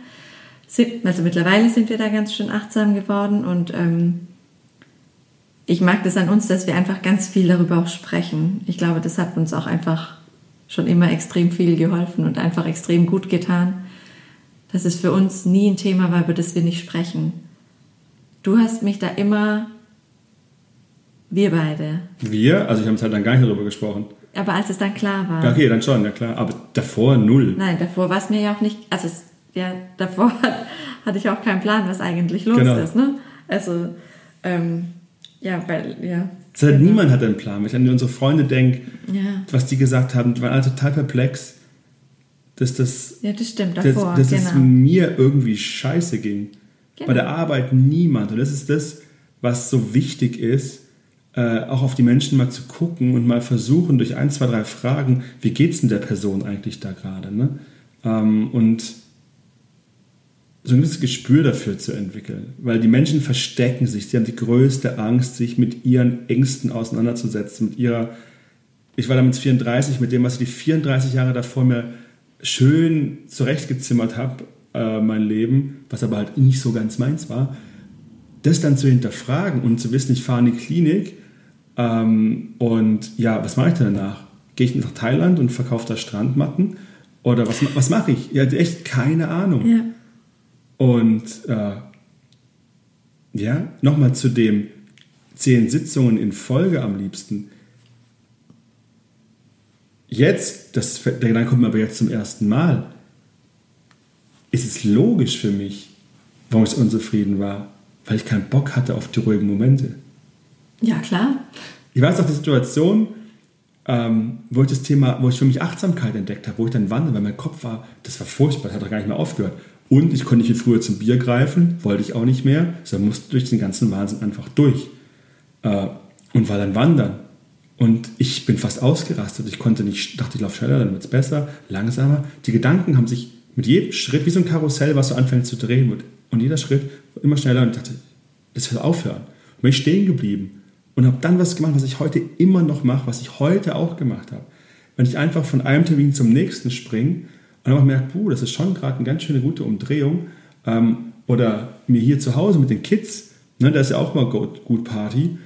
S2: Also mittlerweile sind wir da ganz schön achtsam geworden und ähm, ich mag das an uns, dass wir einfach ganz viel darüber auch sprechen. Ich glaube, das hat uns auch einfach schon immer extrem viel geholfen und einfach extrem gut getan, dass es für uns nie ein Thema war, über das wir nicht sprechen. Du hast mich da immer wir beide.
S1: Wir? Also ich habe halt dann gar nicht darüber gesprochen.
S2: Aber als es dann klar war.
S1: Ja, okay, dann schon, ja klar. Aber davor null.
S2: Nein, davor war es mir ja auch nicht, also es, ja, davor hatte ich auch keinen Plan, was eigentlich los genau. ist. Ne? Also, ähm, ja, weil, ja.
S1: Das heißt, genau. niemand hat einen Plan. Wenn ich an unsere Freunde denke, ja. was die gesagt haben, die waren alle total perplex, dass das,
S2: ja, das stimmt, davor,
S1: dass, dass genau. es mir irgendwie scheiße ging. Genau. Bei der Arbeit niemand. Und das ist das, was so wichtig ist, äh, auch auf die Menschen mal zu gucken und mal versuchen, durch ein, zwei, drei Fragen, wie geht es denn der Person eigentlich da gerade? Ne? Ähm, und so ein gewisses Gespür dafür zu entwickeln. Weil die Menschen verstecken sich, sie haben die größte Angst, sich mit ihren Ängsten auseinanderzusetzen, mit ihrer, ich war damals 34, mit dem, was ich die 34 Jahre davor mir schön zurechtgezimmert habe, äh, mein Leben, was aber halt nicht so ganz meins war, das dann zu hinterfragen und zu wissen, ich fahre in die Klinik ähm, und ja, was mache ich denn danach? Gehe ich nach Thailand und verkaufe da Strandmatten? Oder was, was mache ich? Ja, echt keine Ahnung. Ja. Und äh, ja, nochmal zu dem zehn Sitzungen in Folge am liebsten. Jetzt, das, der Gedanke kommt mir aber jetzt zum ersten Mal, ist es logisch für mich, warum ich unzufrieden war, weil ich keinen Bock hatte auf die ruhigen Momente.
S2: Ja, klar.
S1: Ich weiß auch die Situation, ähm, wo ich das Thema, wo ich für mich Achtsamkeit entdeckt habe, wo ich dann wandere, weil mein Kopf war, das war furchtbar, das hat doch gar nicht mehr aufgehört. Und ich konnte nicht viel früher zum Bier greifen, wollte ich auch nicht mehr, sondern musste durch den ganzen Wahnsinn einfach durch. Äh, und war dann wandern. Und ich bin fast ausgerastet. Ich konnte nicht, dachte, ich laufe schneller, dann wird es besser, langsamer. Die Gedanken haben sich mit jedem Schritt, wie so ein Karussell, was so anfängt zu drehen. Und jeder Schritt immer schneller. Und ich dachte, das wird aufhören. Und bin ich stehen geblieben und habe dann was gemacht, was ich heute immer noch mache, was ich heute auch gemacht habe. Wenn ich einfach von einem Termin zum nächsten springe und einfach merke, puh, das ist schon gerade eine ganz schöne gute Umdrehung. Ähm, oder mir hier zu Hause mit den Kids, ne, da ist ja auch mal gut, Party,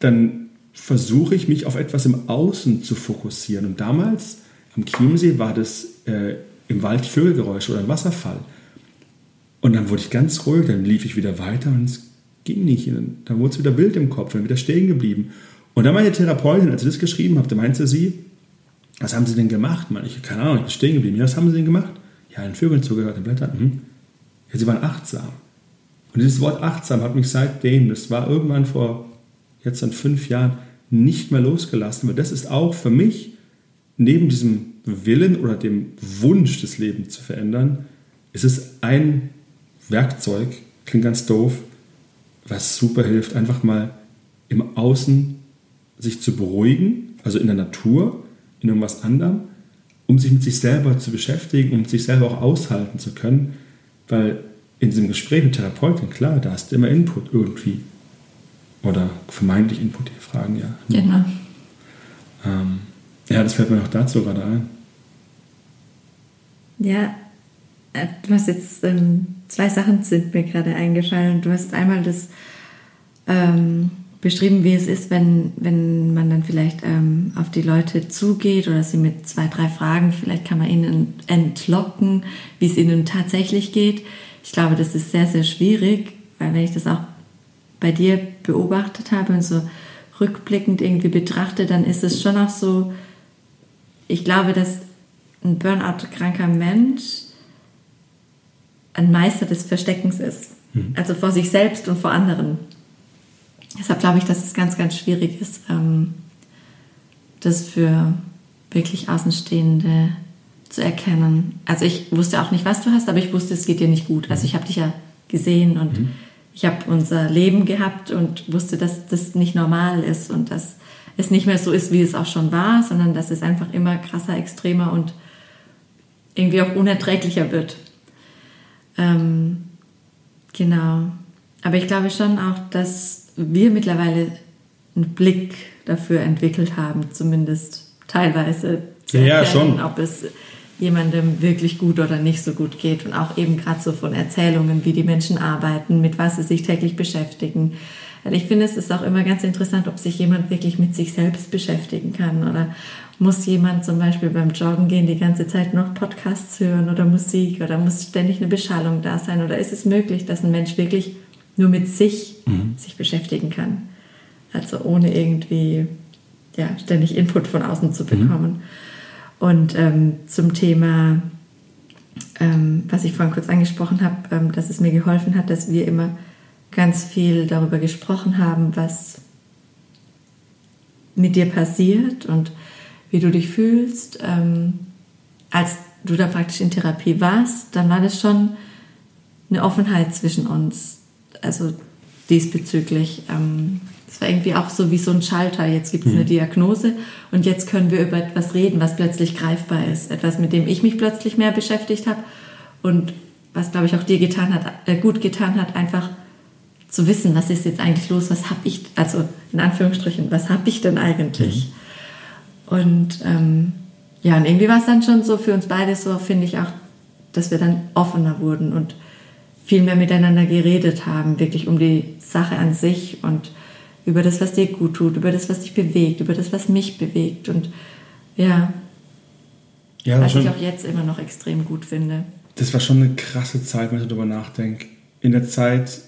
S1: dann versuche ich mich auf etwas im Außen zu fokussieren. Und damals am Chiemsee war das äh, im Wald Vögelgeräusche oder ein Wasserfall. Und dann wurde ich ganz ruhig, dann lief ich wieder weiter und es ging nicht. Und dann wurde es wieder Bild im Kopf, dann wieder stehen geblieben. Und dann meine Therapeutin, als sie das geschrieben habe, meinte sie, was haben Sie denn gemacht? Man, ich, keine Ahnung, ich bin stehen geblieben. Ja, was haben Sie denn gemacht? Ja, den Vögeln zugehört, den Blättern. Hm. Ja, Sie waren achtsam. Und dieses Wort achtsam hat mich seitdem, das war irgendwann vor jetzt an fünf Jahren, nicht mehr losgelassen. Weil das ist auch für mich, neben diesem Willen oder dem Wunsch, das Leben zu verändern, ist es ein Werkzeug, klingt ganz doof, was super hilft, einfach mal im Außen sich zu beruhigen, also in der Natur, in irgendwas anderem, um sich mit sich selber zu beschäftigen, um sich selber auch aushalten zu können. Weil in diesem Gespräch mit Therapeuten, klar, da hast du immer Input irgendwie. Oder vermeintlich Input, die fragen ja.
S2: Genau.
S1: Ähm, ja, das fällt mir auch dazu gerade ein.
S2: Ja, äh, du hast jetzt ähm, zwei Sachen sind mir gerade eingefallen. Du hast einmal das ähm, beschrieben, wie es ist, wenn, wenn man dann vielleicht ähm, auf die Leute zugeht oder sie mit zwei, drei Fragen, vielleicht kann man ihnen entlocken, wie es ihnen tatsächlich geht. Ich glaube, das ist sehr, sehr schwierig, weil wenn ich das auch bei dir beobachtet habe und so rückblickend irgendwie betrachte, dann ist es schon auch so, ich glaube, dass ein Burnout-kranker Mensch ein Meister des Versteckens ist. Mhm. Also vor sich selbst und vor anderen. Deshalb glaube ich, dass es ganz, ganz schwierig ist, ähm, das für wirklich Außenstehende zu erkennen. Also ich wusste auch nicht, was du hast, aber ich wusste, es geht dir nicht gut. Also ich habe dich ja gesehen und mhm. ich habe unser Leben gehabt und wusste, dass das nicht normal ist und dass es nicht mehr so ist, wie es auch schon war, sondern dass es einfach immer krasser, extremer und irgendwie auch unerträglicher wird. Ähm, genau. Aber ich glaube schon auch, dass wir mittlerweile einen Blick dafür entwickelt haben, zumindest teilweise
S1: zu erkennen,
S2: ja, ob es jemandem wirklich gut oder nicht so gut geht. Und auch eben gerade so von Erzählungen, wie die Menschen arbeiten, mit was sie sich täglich beschäftigen. Weil ich finde, es ist auch immer ganz interessant, ob sich jemand wirklich mit sich selbst beschäftigen kann oder muss jemand zum Beispiel beim Joggen gehen die ganze Zeit noch Podcasts hören oder Musik oder muss ständig eine Beschallung da sein oder ist es möglich, dass ein Mensch wirklich nur mit sich mhm. sich beschäftigen kann? Also ohne irgendwie ja, ständig Input von außen zu mhm. bekommen. Mhm. Und ähm, zum Thema, ähm, was ich vorhin kurz angesprochen habe, ähm, dass es mir geholfen hat, dass wir immer ganz viel darüber gesprochen haben, was mit dir passiert und wie du dich fühlst. Ähm, als du da praktisch in Therapie warst, dann war das schon eine Offenheit zwischen uns. Also diesbezüglich. Ähm, es war irgendwie auch so wie so ein Schalter. Jetzt gibt es eine mhm. Diagnose und jetzt können wir über etwas reden, was plötzlich greifbar ist. Etwas, mit dem ich mich plötzlich mehr beschäftigt habe und was, glaube ich, auch dir getan hat, äh, gut getan hat, einfach zu wissen, was ist jetzt eigentlich los, was habe ich, also in Anführungsstrichen, was habe ich denn eigentlich? Und ähm, ja, und irgendwie war es dann schon so für uns beide so, finde ich auch, dass wir dann offener wurden und viel mehr miteinander geredet haben, wirklich um die Sache an sich und über das, was dir gut tut, über das, was dich bewegt, über das, was mich bewegt. Und ja, ja was ich auch jetzt immer noch extrem gut finde.
S1: Das war schon eine krasse Zeit, wenn ich darüber nachdenke. In der Zeit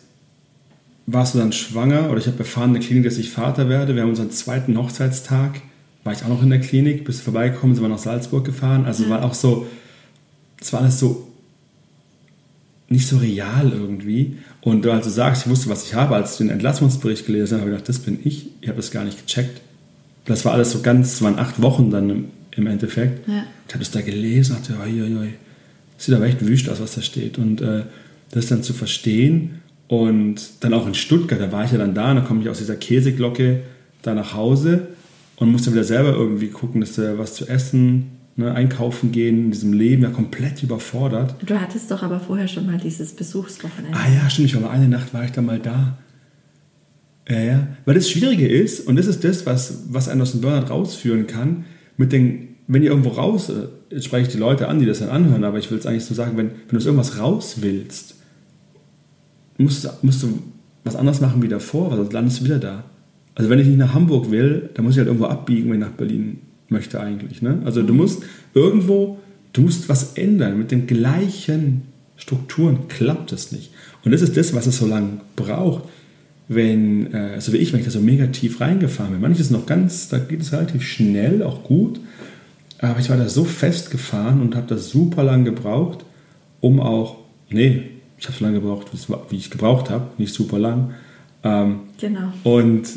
S1: warst du dann schwanger oder ich habe erfahren in der Klinik, dass ich Vater werde. Wir haben unseren zweiten Hochzeitstag war ich auch noch in der Klinik, bis vorbeigekommen, sind wir nach Salzburg gefahren. Also ja. war auch so, es war alles so nicht so real irgendwie. Und du also sagst, ich wusste, was ich habe, als ich den Entlassungsbericht gelesen habe, habe ich gedacht, das bin ich. Ich habe das gar nicht gecheckt. Das war alles so ganz, es waren acht Wochen dann im, im Endeffekt. Ja. Ich habe es da gelesen und dachte, oi, oi, oi, sieht aber echt wüst aus, was da steht. Und äh, das dann zu verstehen und dann auch in Stuttgart, da war ich ja dann da, und dann komme ich aus dieser Käseglocke da nach Hause und musste wieder selber irgendwie gucken, dass du was zu essen, ne, einkaufen gehen, in diesem Leben ja komplett überfordert.
S2: Du hattest doch aber vorher schon mal dieses Besuchswochenende.
S1: Ah ja, stimmt, ich war mal eine Nacht war ich da mal da. Ja, ja. Weil das Schwierige ist, und das ist das, was, was einen aus dem Burnout rausführen kann, mit den, wenn ihr irgendwo raus, äh, jetzt spreche ich die Leute an, die das dann anhören, aber ich will es eigentlich so sagen, wenn, wenn du aus irgendwas raus willst, musst, musst du was anderes machen wie davor, weil sonst landest du wieder da. Also wenn ich nicht nach Hamburg will, dann muss ich halt irgendwo abbiegen, wenn ich nach Berlin möchte eigentlich. Ne? Also du musst irgendwo, du musst was ändern. Mit den gleichen Strukturen klappt es nicht. Und das ist das, was es so lange braucht, wenn, äh, so wie ich, wenn ich da so mega tief reingefahren bin. Manches noch ganz, da geht es relativ schnell, auch gut. Aber ich war da so festgefahren und habe das super lang gebraucht, um auch, nee, ich habe so lange gebraucht, wie ich gebraucht habe, nicht super lang. Ähm,
S2: genau.
S1: Und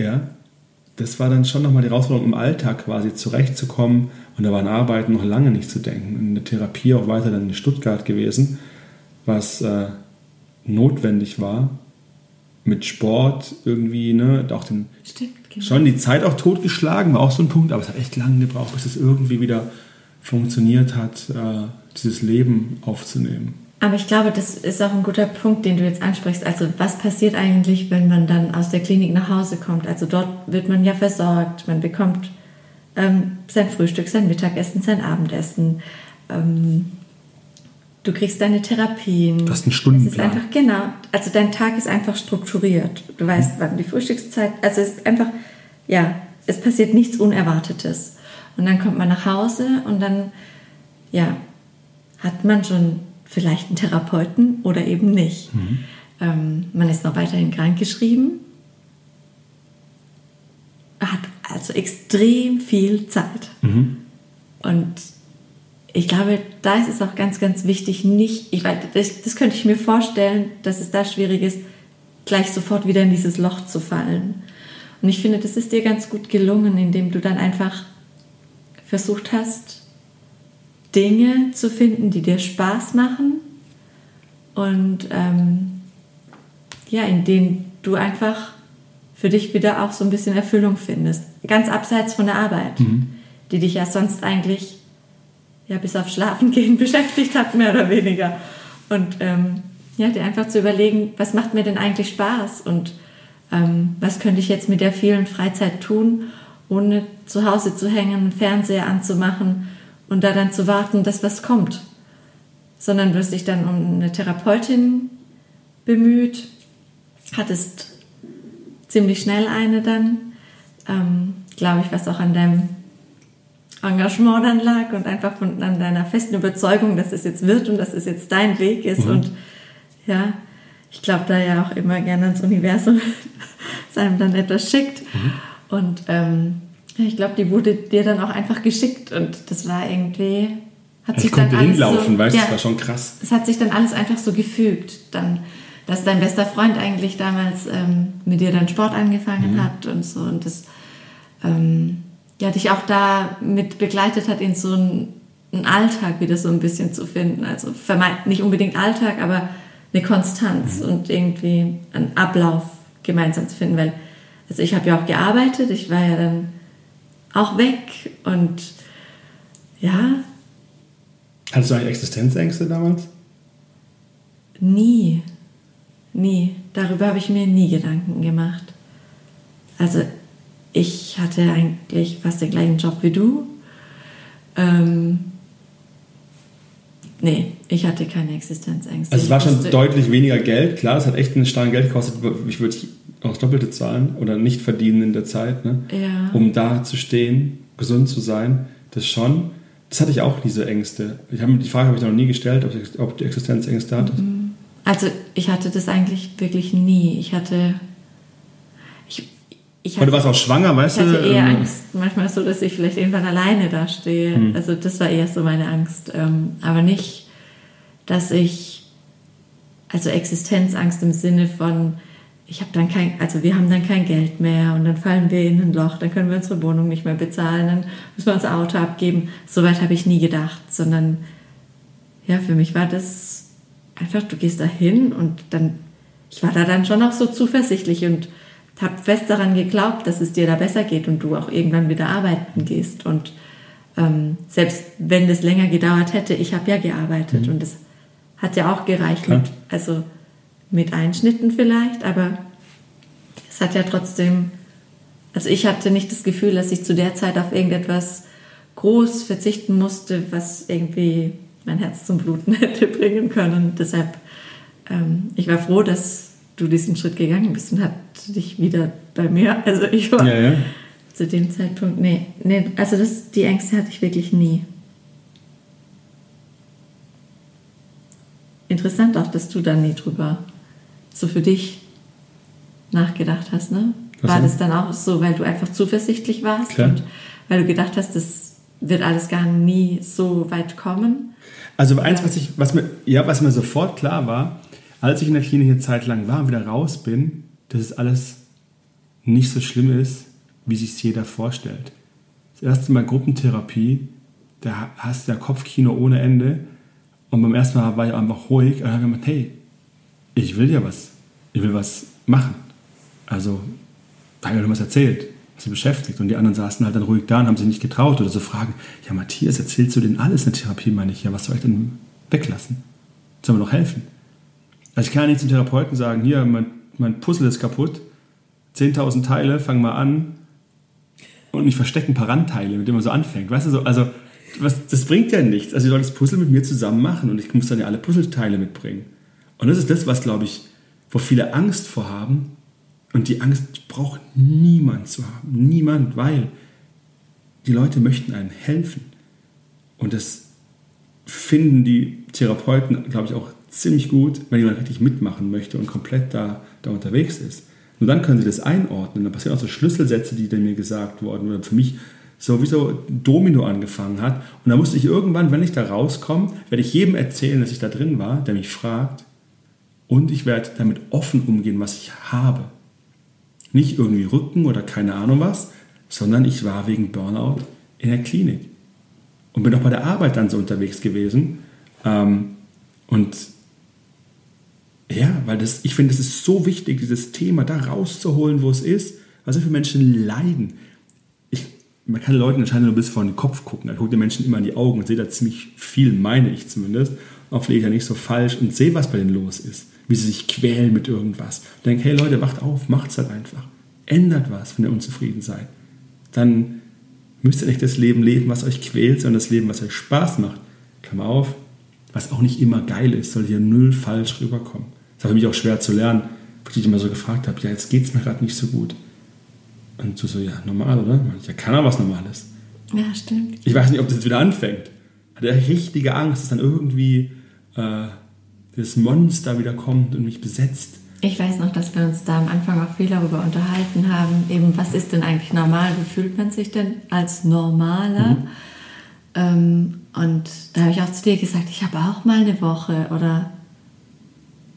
S1: ja, das war dann schon nochmal die Herausforderung, im Alltag quasi zurechtzukommen. Und da waren Arbeiten noch lange nicht zu denken. In der Therapie auch weiter dann in Stuttgart gewesen, was äh, notwendig war. Mit Sport irgendwie, ne, auch den,
S2: Stimmt, genau.
S1: schon die Zeit auch totgeschlagen, war auch so ein Punkt, aber es hat echt lange gebraucht, bis es irgendwie wieder funktioniert hat, äh, dieses Leben aufzunehmen.
S2: Aber ich glaube, das ist auch ein guter Punkt, den du jetzt ansprichst. Also was passiert eigentlich, wenn man dann aus der Klinik nach Hause kommt? Also dort wird man ja versorgt, man bekommt ähm, sein Frühstück, sein Mittagessen, sein Abendessen. Ähm, du kriegst deine Therapien.
S1: Du hast einen Stundenplan.
S2: Es ist einfach, genau, also dein Tag ist einfach strukturiert. Du weißt, wann die Frühstückszeit, also es ist einfach, ja, es passiert nichts Unerwartetes. Und dann kommt man nach Hause und dann, ja, hat man schon vielleicht einen Therapeuten oder eben nicht. Mhm. Ähm, man ist noch weiterhin krankgeschrieben, hat also extrem viel Zeit.
S1: Mhm.
S2: Und ich glaube, da ist es auch ganz, ganz wichtig, nicht, ich weiß, das, das könnte ich mir vorstellen, dass es da schwierig ist, gleich sofort wieder in dieses Loch zu fallen. Und ich finde, das ist dir ganz gut gelungen, indem du dann einfach versucht hast, Dinge zu finden, die dir Spaß machen und ähm, ja, in denen du einfach für dich wieder auch so ein bisschen Erfüllung findest. Ganz abseits von der Arbeit,
S1: Mhm.
S2: die dich ja sonst eigentlich ja, bis auf Schlafen gehen beschäftigt hat, mehr oder weniger. Und ähm, ja, dir einfach zu überlegen, was macht mir denn eigentlich Spaß und ähm, was könnte ich jetzt mit der vielen Freizeit tun, ohne zu Hause zu hängen, einen Fernseher anzumachen und da dann zu warten, dass was kommt. Sondern du hast dich dann um eine Therapeutin bemüht, hattest ziemlich schnell eine dann, ähm, glaube ich, was auch an deinem Engagement dann lag und einfach von, an deiner festen Überzeugung, dass es jetzt wird und dass es jetzt dein Weg ist.
S1: Mhm.
S2: Und ja, ich glaube da ja auch immer gerne ans Universum, das einem dann etwas schickt. Und ähm, ich glaube, die wurde dir dann auch einfach geschickt und das war irgendwie. Hat
S1: Ich
S2: sich dann
S1: konnte
S2: alles
S1: hinlaufen,
S2: so,
S1: weißt du,
S2: ja,
S1: das war schon krass.
S2: es hat sich dann alles einfach so gefügt. Dann, dass dein bester Freund eigentlich damals ähm, mit dir dann Sport angefangen
S1: Mhm.
S2: hat und so und das ähm, ja, dich auch da mit begleitet hat, in so einen, einen Alltag wieder so ein bisschen zu finden. Also vermeint nicht unbedingt Alltag, aber eine Konstanz
S1: Mhm.
S2: und irgendwie einen Ablauf gemeinsam zu finden. Weil, also ich habe ja auch gearbeitet, ich war ja dann auch weg und ja,
S1: Hattest du eigentlich Existenzängste damals?
S2: Nie. Nie. Darüber habe ich mir nie Gedanken gemacht. Also ich hatte eigentlich fast den gleichen Job wie du. Ähm, nee, ich hatte keine Existenzängste.
S1: Also es war schon
S2: wusste-
S1: deutlich weniger Geld, klar, es hat echt einen starken Geld gekostet. Ich würde auch Doppelte zahlen oder nicht verdienen in der Zeit, ne?
S2: Ja.
S1: um da zu stehen, gesund zu sein. Das schon. Das hatte ich auch, diese Ängste. Ich habe, die Frage habe ich noch nie gestellt, ob, ich- ob du Existenzängste hattest.
S2: Also ich hatte das eigentlich wirklich nie. Ich hatte... Ich, ich
S1: Aber du warst auch schwanger, weißt
S2: Ich hatte
S1: du?
S2: eher
S1: ähm,
S2: Angst, manchmal so, dass ich vielleicht irgendwann alleine dastehe.
S1: Hm.
S2: Also das war eher so meine Angst. Ähm, aber nicht, dass ich, also Existenzangst im Sinne von, ich habe dann kein, also wir haben dann kein Geld mehr und dann fallen wir in ein Loch, dann können wir unsere Wohnung nicht mehr bezahlen, dann müssen wir unser Auto abgeben. Soweit habe ich nie gedacht, sondern ja, für mich war das einfach, du gehst da hin und dann, ich war da dann schon auch so zuversichtlich und habe fest daran geglaubt, dass es dir da besser geht und du auch irgendwann wieder arbeiten gehst. Und ähm, selbst wenn das länger gedauert hätte, ich habe ja gearbeitet mhm. und es hat ja auch gereicht, mit, also mit Einschnitten vielleicht, aber es hat ja trotzdem, also ich hatte nicht das Gefühl, dass ich zu der Zeit auf irgendetwas groß verzichten musste, was irgendwie mein Herz zum Bluten hätte bringen können. Deshalb, ähm, ich war froh, dass du diesen Schritt gegangen bist und hat dich wieder bei mir. Also ich war ja, ja. zu dem Zeitpunkt, nee, nee, also das, die Ängste hatte ich wirklich nie. Interessant auch, dass du da nie drüber so für dich nachgedacht hast, ne? Was war das dann auch so, weil du einfach zuversichtlich warst Klar. und weil du gedacht hast, das wird alles gar nie so weit kommen?
S1: Also eins, was ich, was mir, ja, was mir sofort klar war, als ich in der Klinik eine Zeit lang war und wieder raus bin, dass es alles nicht so schlimm ist, wie sich jeder vorstellt. Das erste Mal Gruppentherapie, da hast du ja Kopfkino ohne Ende. Und beim ersten Mal war ich einfach ruhig und habe gedacht, hey, ich will ja was. Ich will was machen. Also, da ich mir was erzählt, sie beschäftigt. Und die anderen saßen halt dann ruhig da und haben sich nicht getraut oder so fragen, ja Matthias, erzählst du denn alles in der Therapie, meine ich, ja, was soll ich denn weglassen? Soll mir noch helfen? Also ich kann ja nicht zum Therapeuten sagen, hier, mein, mein Puzzle ist kaputt, 10.000 Teile, fang mal an und ich verstecke ein paar Randteile, mit denen man so anfängt. Weißt du, so, also was, das bringt ja nichts. Also ich soll das Puzzle mit mir zusammen machen und ich muss dann ja alle Puzzleteile mitbringen. Und das ist das, was, glaube ich, wo viele Angst vor haben. Und die Angst braucht niemand zu haben. Niemand, weil die Leute möchten einem helfen. Und das finden die Therapeuten, glaube ich, auch ziemlich gut, wenn jemand richtig mitmachen möchte und komplett da, da unterwegs ist. Nur dann können sie das einordnen. Dann passieren auch so Schlüsselsätze, die mir gesagt wurden oder für mich sowieso Domino angefangen hat. Und da musste ich irgendwann, wenn ich da rauskomme, werde ich jedem erzählen, dass ich da drin war, der mich fragt. Und ich werde damit offen umgehen, was ich habe. Nicht irgendwie Rücken oder keine Ahnung was, sondern ich war wegen Burnout in der Klinik. Und bin auch bei der Arbeit dann so unterwegs gewesen. Ähm, und ja, weil das, ich finde, es ist so wichtig, dieses Thema da rauszuholen, wo es ist. Was für Menschen leiden. Ich, man kann Leuten anscheinend nur bis vor den Kopf gucken. Ich gucke den Menschen immer in die Augen und sehe da ziemlich viel, meine ich zumindest. Auch vielleicht ja nicht so falsch und sehe, was bei denen los ist. Wie sie sich quälen mit irgendwas. Und denke, hey Leute, wacht auf, macht's halt einfach. Ändert was, wenn ihr unzufrieden seid. Dann müsst ihr nicht das Leben leben, was euch quält, sondern das Leben, was euch Spaß macht. Klammer auf, was auch nicht immer geil ist, soll hier null falsch rüberkommen. Das war für mich auch schwer zu lernen, weil ich immer so gefragt habe, ja, jetzt geht es mir gerade nicht so gut. Und du so, ja, normal, oder? Ja, kann er was Normales.
S2: Ja, stimmt.
S1: Ich weiß nicht, ob das jetzt wieder anfängt. Hat er richtige Angst, dass dann irgendwie äh, das Monster wieder kommt und mich besetzt.
S2: Ich weiß noch, dass wir uns da am Anfang auch viel darüber unterhalten haben, eben was ist denn eigentlich normal, wie fühlt man sich denn als Normaler? Mhm. Ähm, und da habe ich auch zu dir gesagt, ich habe auch mal eine Woche oder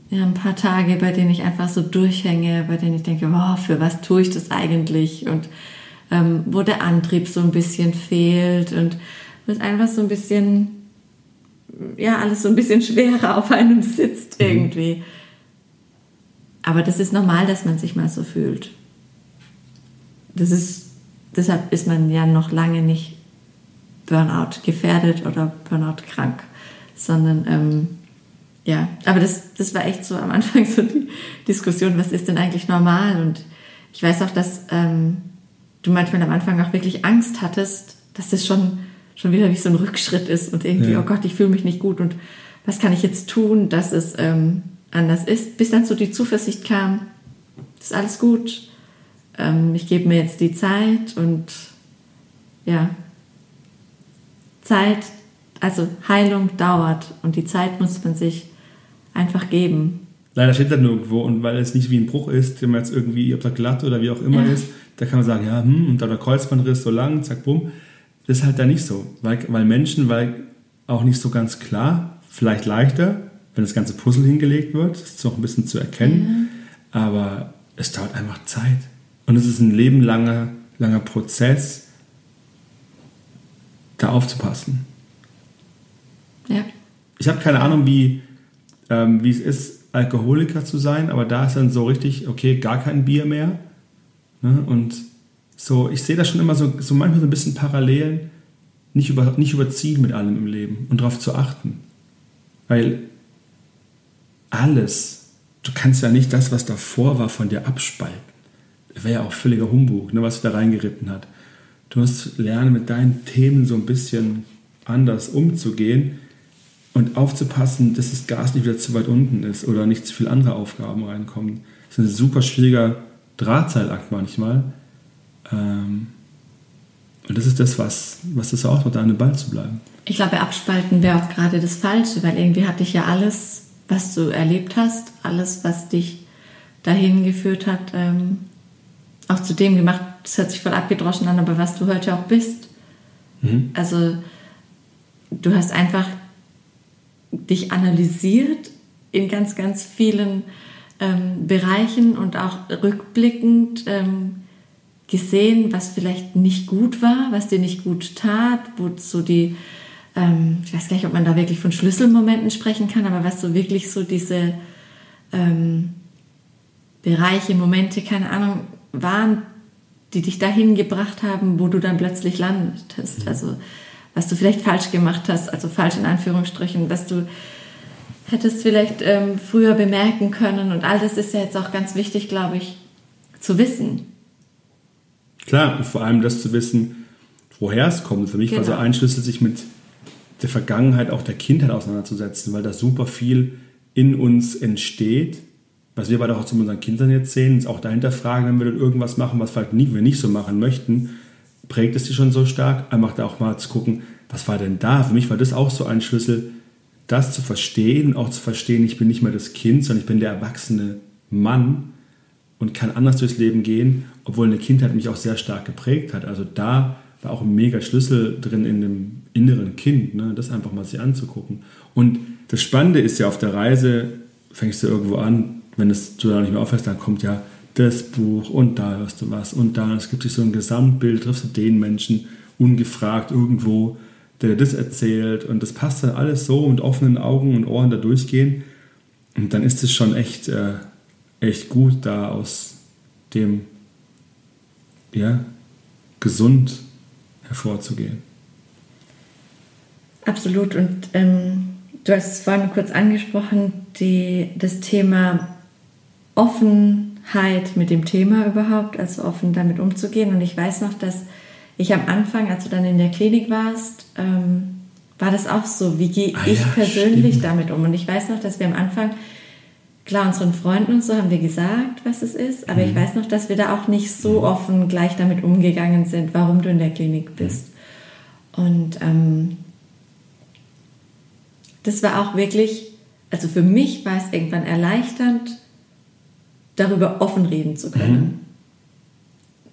S2: ja, ein paar Tage, bei denen ich einfach so durchhänge, bei denen ich denke, wow, für was tue ich das eigentlich? Und ähm, wo der Antrieb so ein bisschen fehlt und es einfach so ein bisschen, ja, alles so ein bisschen schwerer auf einem sitzt mhm. irgendwie. Aber das ist normal, dass man sich mal so fühlt. Das ist, deshalb ist man ja noch lange nicht Burnout gefährdet oder Burnout krank, sondern ähm, ja, aber das, das war echt so am Anfang so die Diskussion, was ist denn eigentlich normal? Und ich weiß auch, dass ähm, du manchmal am Anfang auch wirklich Angst hattest, dass das schon, schon wieder wie so ein Rückschritt ist und irgendwie, ja. oh Gott, ich fühle mich nicht gut und was kann ich jetzt tun, dass es ähm, anders ist, bis dann so die Zuversicht kam, ist alles gut, ähm, ich gebe mir jetzt die Zeit und ja, Zeit, also Heilung dauert und die Zeit muss man sich einfach geben.
S1: Leider steht da nirgendwo und weil es nicht wie ein Bruch ist, wenn man jetzt irgendwie, ob da glatt oder wie auch immer ja. ist, da kann man sagen, ja, hm, und da der Kreuzbandriss so lang, zack, bumm. Das ist halt da nicht so, weil, weil Menschen, weil auch nicht so ganz klar, vielleicht leichter, wenn das ganze Puzzle hingelegt wird, das ist auch ein bisschen zu erkennen, ja. aber es dauert einfach Zeit. Und es ist ein lebenlanger langer Prozess, da aufzupassen.
S2: Ja
S1: ich habe keine Ahnung, wie, ähm, wie es ist, Alkoholiker zu sein, aber da ist dann so richtig, okay, gar kein Bier mehr. Ne? Und so, ich sehe da schon immer so, so manchmal so ein bisschen Parallelen, nicht, über, nicht überziehen mit allem im Leben und darauf zu achten. Weil alles, du kannst ja nicht das, was davor war, von dir abspalten. Das wäre ja auch völliger Humbug, ne, was da reingeritten hat. Du musst lernen, mit deinen Themen so ein bisschen anders umzugehen und aufzupassen, dass das Gas nicht wieder zu weit unten ist oder nicht zu viele andere Aufgaben reinkommen. Das ist ein super schwieriger Drahtseilakt manchmal. Ähm, und das ist das, was, was das auch macht, an dem Ball zu bleiben.
S2: Ich glaube, abspalten wäre auch gerade das Falsche, weil irgendwie hatte ich ja alles, was du erlebt hast, alles, was dich dahin geführt hat, ähm, auch zu dem gemacht. Das hört sich voll abgedroschen an, aber was du heute auch bist. Mhm. Also, du hast einfach dich analysiert in ganz, ganz vielen ähm, Bereichen und auch rückblickend ähm, gesehen, was vielleicht nicht gut war, was dir nicht gut tat, wo so die, ähm, ich weiß gar nicht, ob man da wirklich von Schlüsselmomenten sprechen kann, aber was so wirklich so diese ähm, Bereiche, Momente, keine Ahnung, waren, die dich dahin gebracht haben, wo du dann plötzlich landest. Mhm. Also was du vielleicht falsch gemacht hast, also falsch in Anführungsstrichen, was du hättest vielleicht ähm, früher bemerken können. Und all das ist ja jetzt auch ganz wichtig, glaube ich, zu wissen.
S1: Klar, und vor allem das zu wissen, woher es kommt. Für mich genau. war so genau. ein Schlüssel, sich mit der Vergangenheit, auch der Kindheit auseinanderzusetzen, weil da super viel in uns entsteht, was wir beide auch zu unseren Kindern jetzt sehen, uns auch dahinter fragen, wenn wir dann irgendwas machen, was vielleicht nie, wir nicht so machen möchten, prägt es die schon so stark. Einfach da auch mal zu gucken, was war denn da? Für mich war das auch so ein Schlüssel, das zu verstehen, auch zu verstehen, ich bin nicht mehr das Kind, sondern ich bin der erwachsene Mann und kann anders durchs Leben gehen, obwohl eine Kindheit mich auch sehr stark geprägt hat. Also da war auch ein mega Schlüssel drin in dem inneren Kind, ne? das einfach mal sich anzugucken. Und das Spannende ist ja auf der Reise, fängst du irgendwo an, wenn es du da nicht mehr aufhörst, dann kommt ja das Buch und da hörst du was und da, es gibt sich so ein Gesamtbild, triffst du den Menschen ungefragt irgendwo, der dir das erzählt und das passt dann alles so mit offenen Augen und Ohren da durchgehen und dann ist es schon echt, äh, echt gut, da aus dem, ja, gesund hervorzugehen.
S2: Absolut und ähm, du hast es vorhin kurz angesprochen, die, das Thema Offenheit mit dem Thema überhaupt, also offen damit umzugehen. Und ich weiß noch, dass ich am Anfang, als du dann in der Klinik warst, ähm, war das auch so, wie gehe ah, ich ja, persönlich stimmt. damit um? Und ich weiß noch, dass wir am Anfang, klar, unseren Freunden und so haben wir gesagt, was es ist, aber mhm. ich weiß noch, dass wir da auch nicht so mhm. offen gleich damit umgegangen sind, warum du in der Klinik mhm. bist. Mhm. Und ähm, das war auch wirklich, also für mich war es irgendwann erleichternd, darüber offen reden zu können.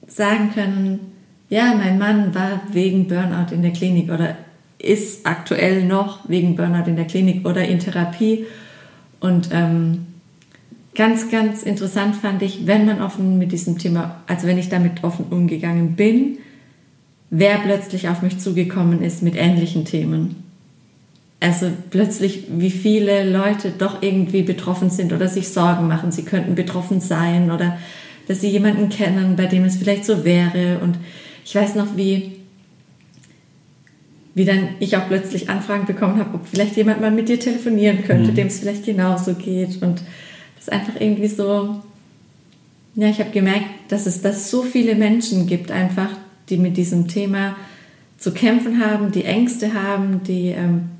S2: Mhm. Sagen können, ja, mein Mann war wegen Burnout in der Klinik oder ist aktuell noch wegen Burnout in der Klinik oder in Therapie. Und ähm, ganz, ganz interessant fand ich, wenn man offen mit diesem Thema, also wenn ich damit offen umgegangen bin, wer plötzlich auf mich zugekommen ist mit ähnlichen Themen also plötzlich, wie viele Leute doch irgendwie betroffen sind oder sich Sorgen machen, sie könnten betroffen sein oder dass sie jemanden kennen, bei dem es vielleicht so wäre. Und ich weiß noch, wie, wie dann ich auch plötzlich Anfragen bekommen habe, ob vielleicht jemand mal mit dir telefonieren könnte, mhm. dem es vielleicht genauso geht. Und einfach irgendwie so, ja, ich habe gemerkt, dass es das so viele Menschen gibt, einfach, die mit diesem Thema zu kämpfen haben, die Ängste haben, die ähm,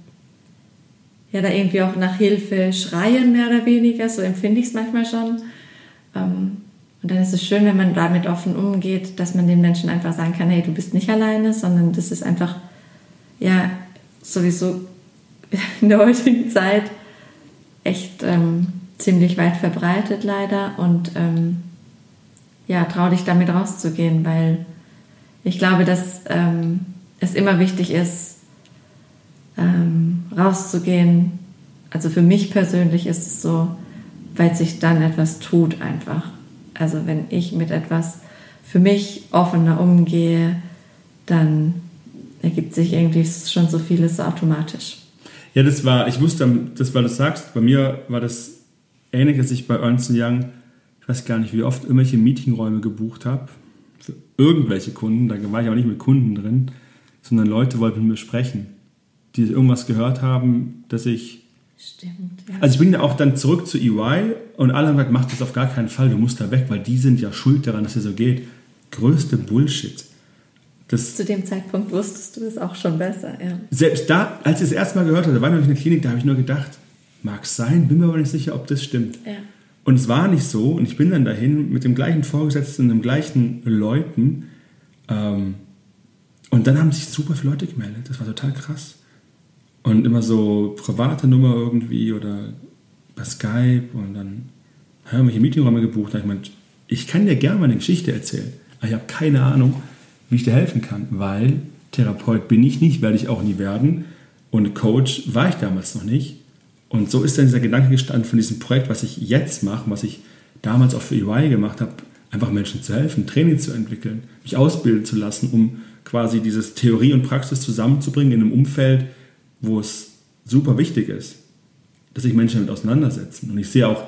S2: ja da irgendwie auch nach Hilfe schreien, mehr oder weniger. So empfinde ich es manchmal schon. Ähm, und dann ist es schön, wenn man damit offen umgeht, dass man den Menschen einfach sagen kann, hey, du bist nicht alleine, sondern das ist einfach, ja, sowieso in der heutigen Zeit echt ähm, ziemlich weit verbreitet leider. Und ähm, ja, trau dich damit rauszugehen, weil ich glaube, dass ähm, es immer wichtig ist, ähm, rauszugehen. Also für mich persönlich ist es so, weil sich dann etwas tut einfach. Also wenn ich mit etwas für mich offener umgehe, dann ergibt sich irgendwie schon so vieles automatisch.
S1: Ja, das war, ich wusste, das, weil du sagst, bei mir war das ähnlich, dass ich bei Ernst Young, ich weiß gar nicht, wie oft irgendwelche Meetingräume gebucht habe. Für irgendwelche Kunden, da war ich aber nicht mit Kunden drin, sondern Leute wollten mit mir sprechen, die irgendwas gehört haben, dass ich.
S2: Stimmt. Ja.
S1: Also ich bin ja auch dann zurück zu EY und alle haben gesagt, mach das auf gar keinen Fall, du musst da weg, weil die sind ja schuld daran, dass es so geht. Größte Bullshit.
S2: Das Zu dem Zeitpunkt wusstest du es auch schon besser, ja.
S1: Selbst da, als ich es das erste Mal gehört hatte, da war ich noch in der Klinik, da habe ich nur gedacht, mag sein, bin mir aber nicht sicher, ob das stimmt.
S2: Ja.
S1: Und es war nicht so und ich bin dann dahin mit dem gleichen Vorgesetzten und den gleichen Leuten. Ähm, und dann haben sich super viele Leute gemeldet. Das war total krass. Und immer so private Nummer irgendwie oder bei Skype und dann haben wir hier Meetingräume gebucht. Und ich meinte, ich kann dir gerne meine Geschichte erzählen, aber ich habe keine Ahnung, wie ich dir helfen kann, weil Therapeut bin ich nicht, werde ich auch nie werden und Coach war ich damals noch nicht. Und so ist dann dieser Gedanke gestanden von diesem Projekt, was ich jetzt mache, was ich damals auch für EY gemacht habe, einfach Menschen zu helfen, Training zu entwickeln, mich ausbilden zu lassen, um quasi dieses Theorie und Praxis zusammenzubringen in einem Umfeld, wo es super wichtig ist, dass sich Menschen damit auseinandersetzen. Und ich sehe auch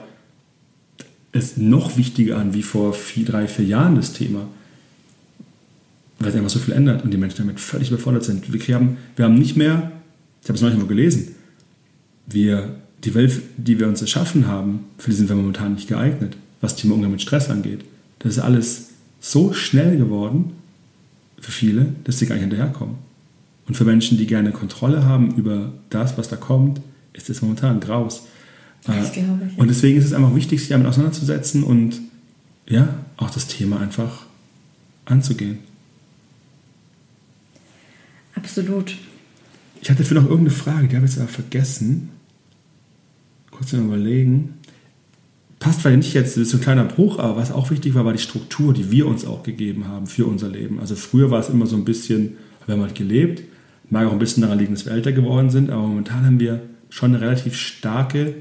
S1: es noch wichtiger an wie vor vier, drei, vier Jahren das Thema weil sich einfach so viel ändert und die Menschen damit völlig überfordert sind. Wir haben, wir haben nicht mehr, ich habe es neulich mal gelesen, wir, die Welt, die wir uns erschaffen haben, für die sind wir momentan nicht geeignet, was Thema Umgang mit Stress angeht. Das ist alles so schnell geworden für viele, dass sie gar nicht hinterherkommen. Und für Menschen, die gerne Kontrolle haben über das, was da kommt, ist es momentan Graus.
S2: Das ich.
S1: Und deswegen ist es einfach wichtig, sich damit auseinanderzusetzen und ja, auch das Thema einfach anzugehen.
S2: Absolut.
S1: Ich hatte für noch irgendeine Frage, die habe ich jetzt aber vergessen. Kurz überlegen. Passt vielleicht nicht jetzt, das ist ein kleiner Bruch, aber was auch wichtig war, war die Struktur, die wir uns auch gegeben haben für unser Leben. Also früher war es immer so ein bisschen, wir haben halt gelebt, mag auch ein bisschen daran liegen, dass wir älter geworden sind, aber momentan haben wir schon eine relativ starke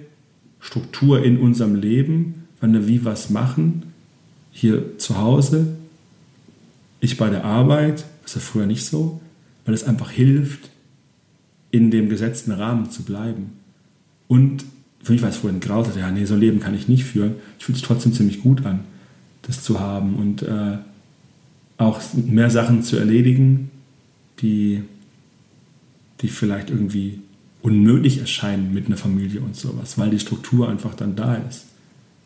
S1: Struktur in unserem Leben, wann wir wie was machen. Hier zu Hause, ich bei der Arbeit, das war früher nicht so weil es einfach hilft, in dem gesetzten Rahmen zu bleiben. Und für mich war es vorhin graus, ja, nee, so ein Leben kann ich nicht führen. Ich fühle es trotzdem ziemlich gut an, das zu haben und äh, auch mehr Sachen zu erledigen, die, die vielleicht irgendwie unmöglich erscheinen mit einer Familie und sowas, weil die Struktur einfach dann da ist.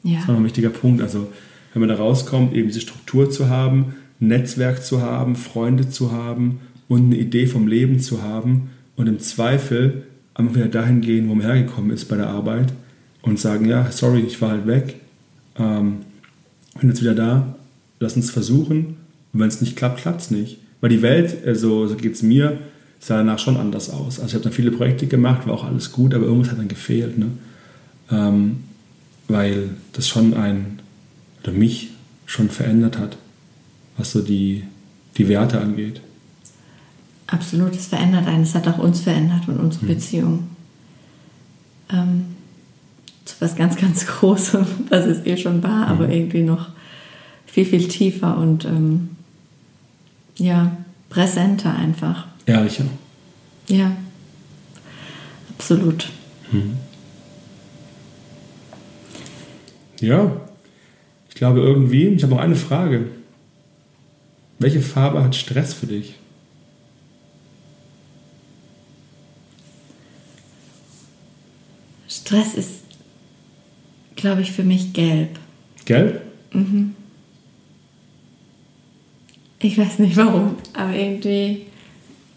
S2: Ja.
S1: Das war ein wichtiger Punkt. Also, wenn man da rauskommt, eben diese Struktur zu haben, ein Netzwerk zu haben, Freunde zu haben und eine Idee vom Leben zu haben und im Zweifel einfach wieder dahin gehen, wo man hergekommen ist bei der Arbeit und sagen, ja, sorry, ich war halt weg, ähm, bin jetzt wieder da, lass uns versuchen und wenn es nicht klappt, klappt es nicht. Weil die Welt, also so geht es mir, sah danach schon anders aus. Also ich habe dann viele Projekte gemacht, war auch alles gut, aber irgendwas hat dann gefehlt. Ne? Ähm, weil das schon ein, oder mich schon verändert hat, was so die, die Werte angeht.
S2: Absolut, es verändert einen. Es hat auch uns verändert und unsere mhm. Beziehung. Ähm, zu was ganz, ganz Großem, was es eh schon war, mhm. aber irgendwie noch viel, viel tiefer und ähm, ja, präsenter einfach.
S1: Ehrlicher.
S2: Ja, absolut.
S1: Mhm. Ja, ich glaube irgendwie, ich habe noch eine Frage. Welche Farbe hat Stress für dich?
S2: Stress ist, glaube ich, für mich gelb.
S1: Gelb?
S2: Mhm. Ich weiß nicht warum, aber irgendwie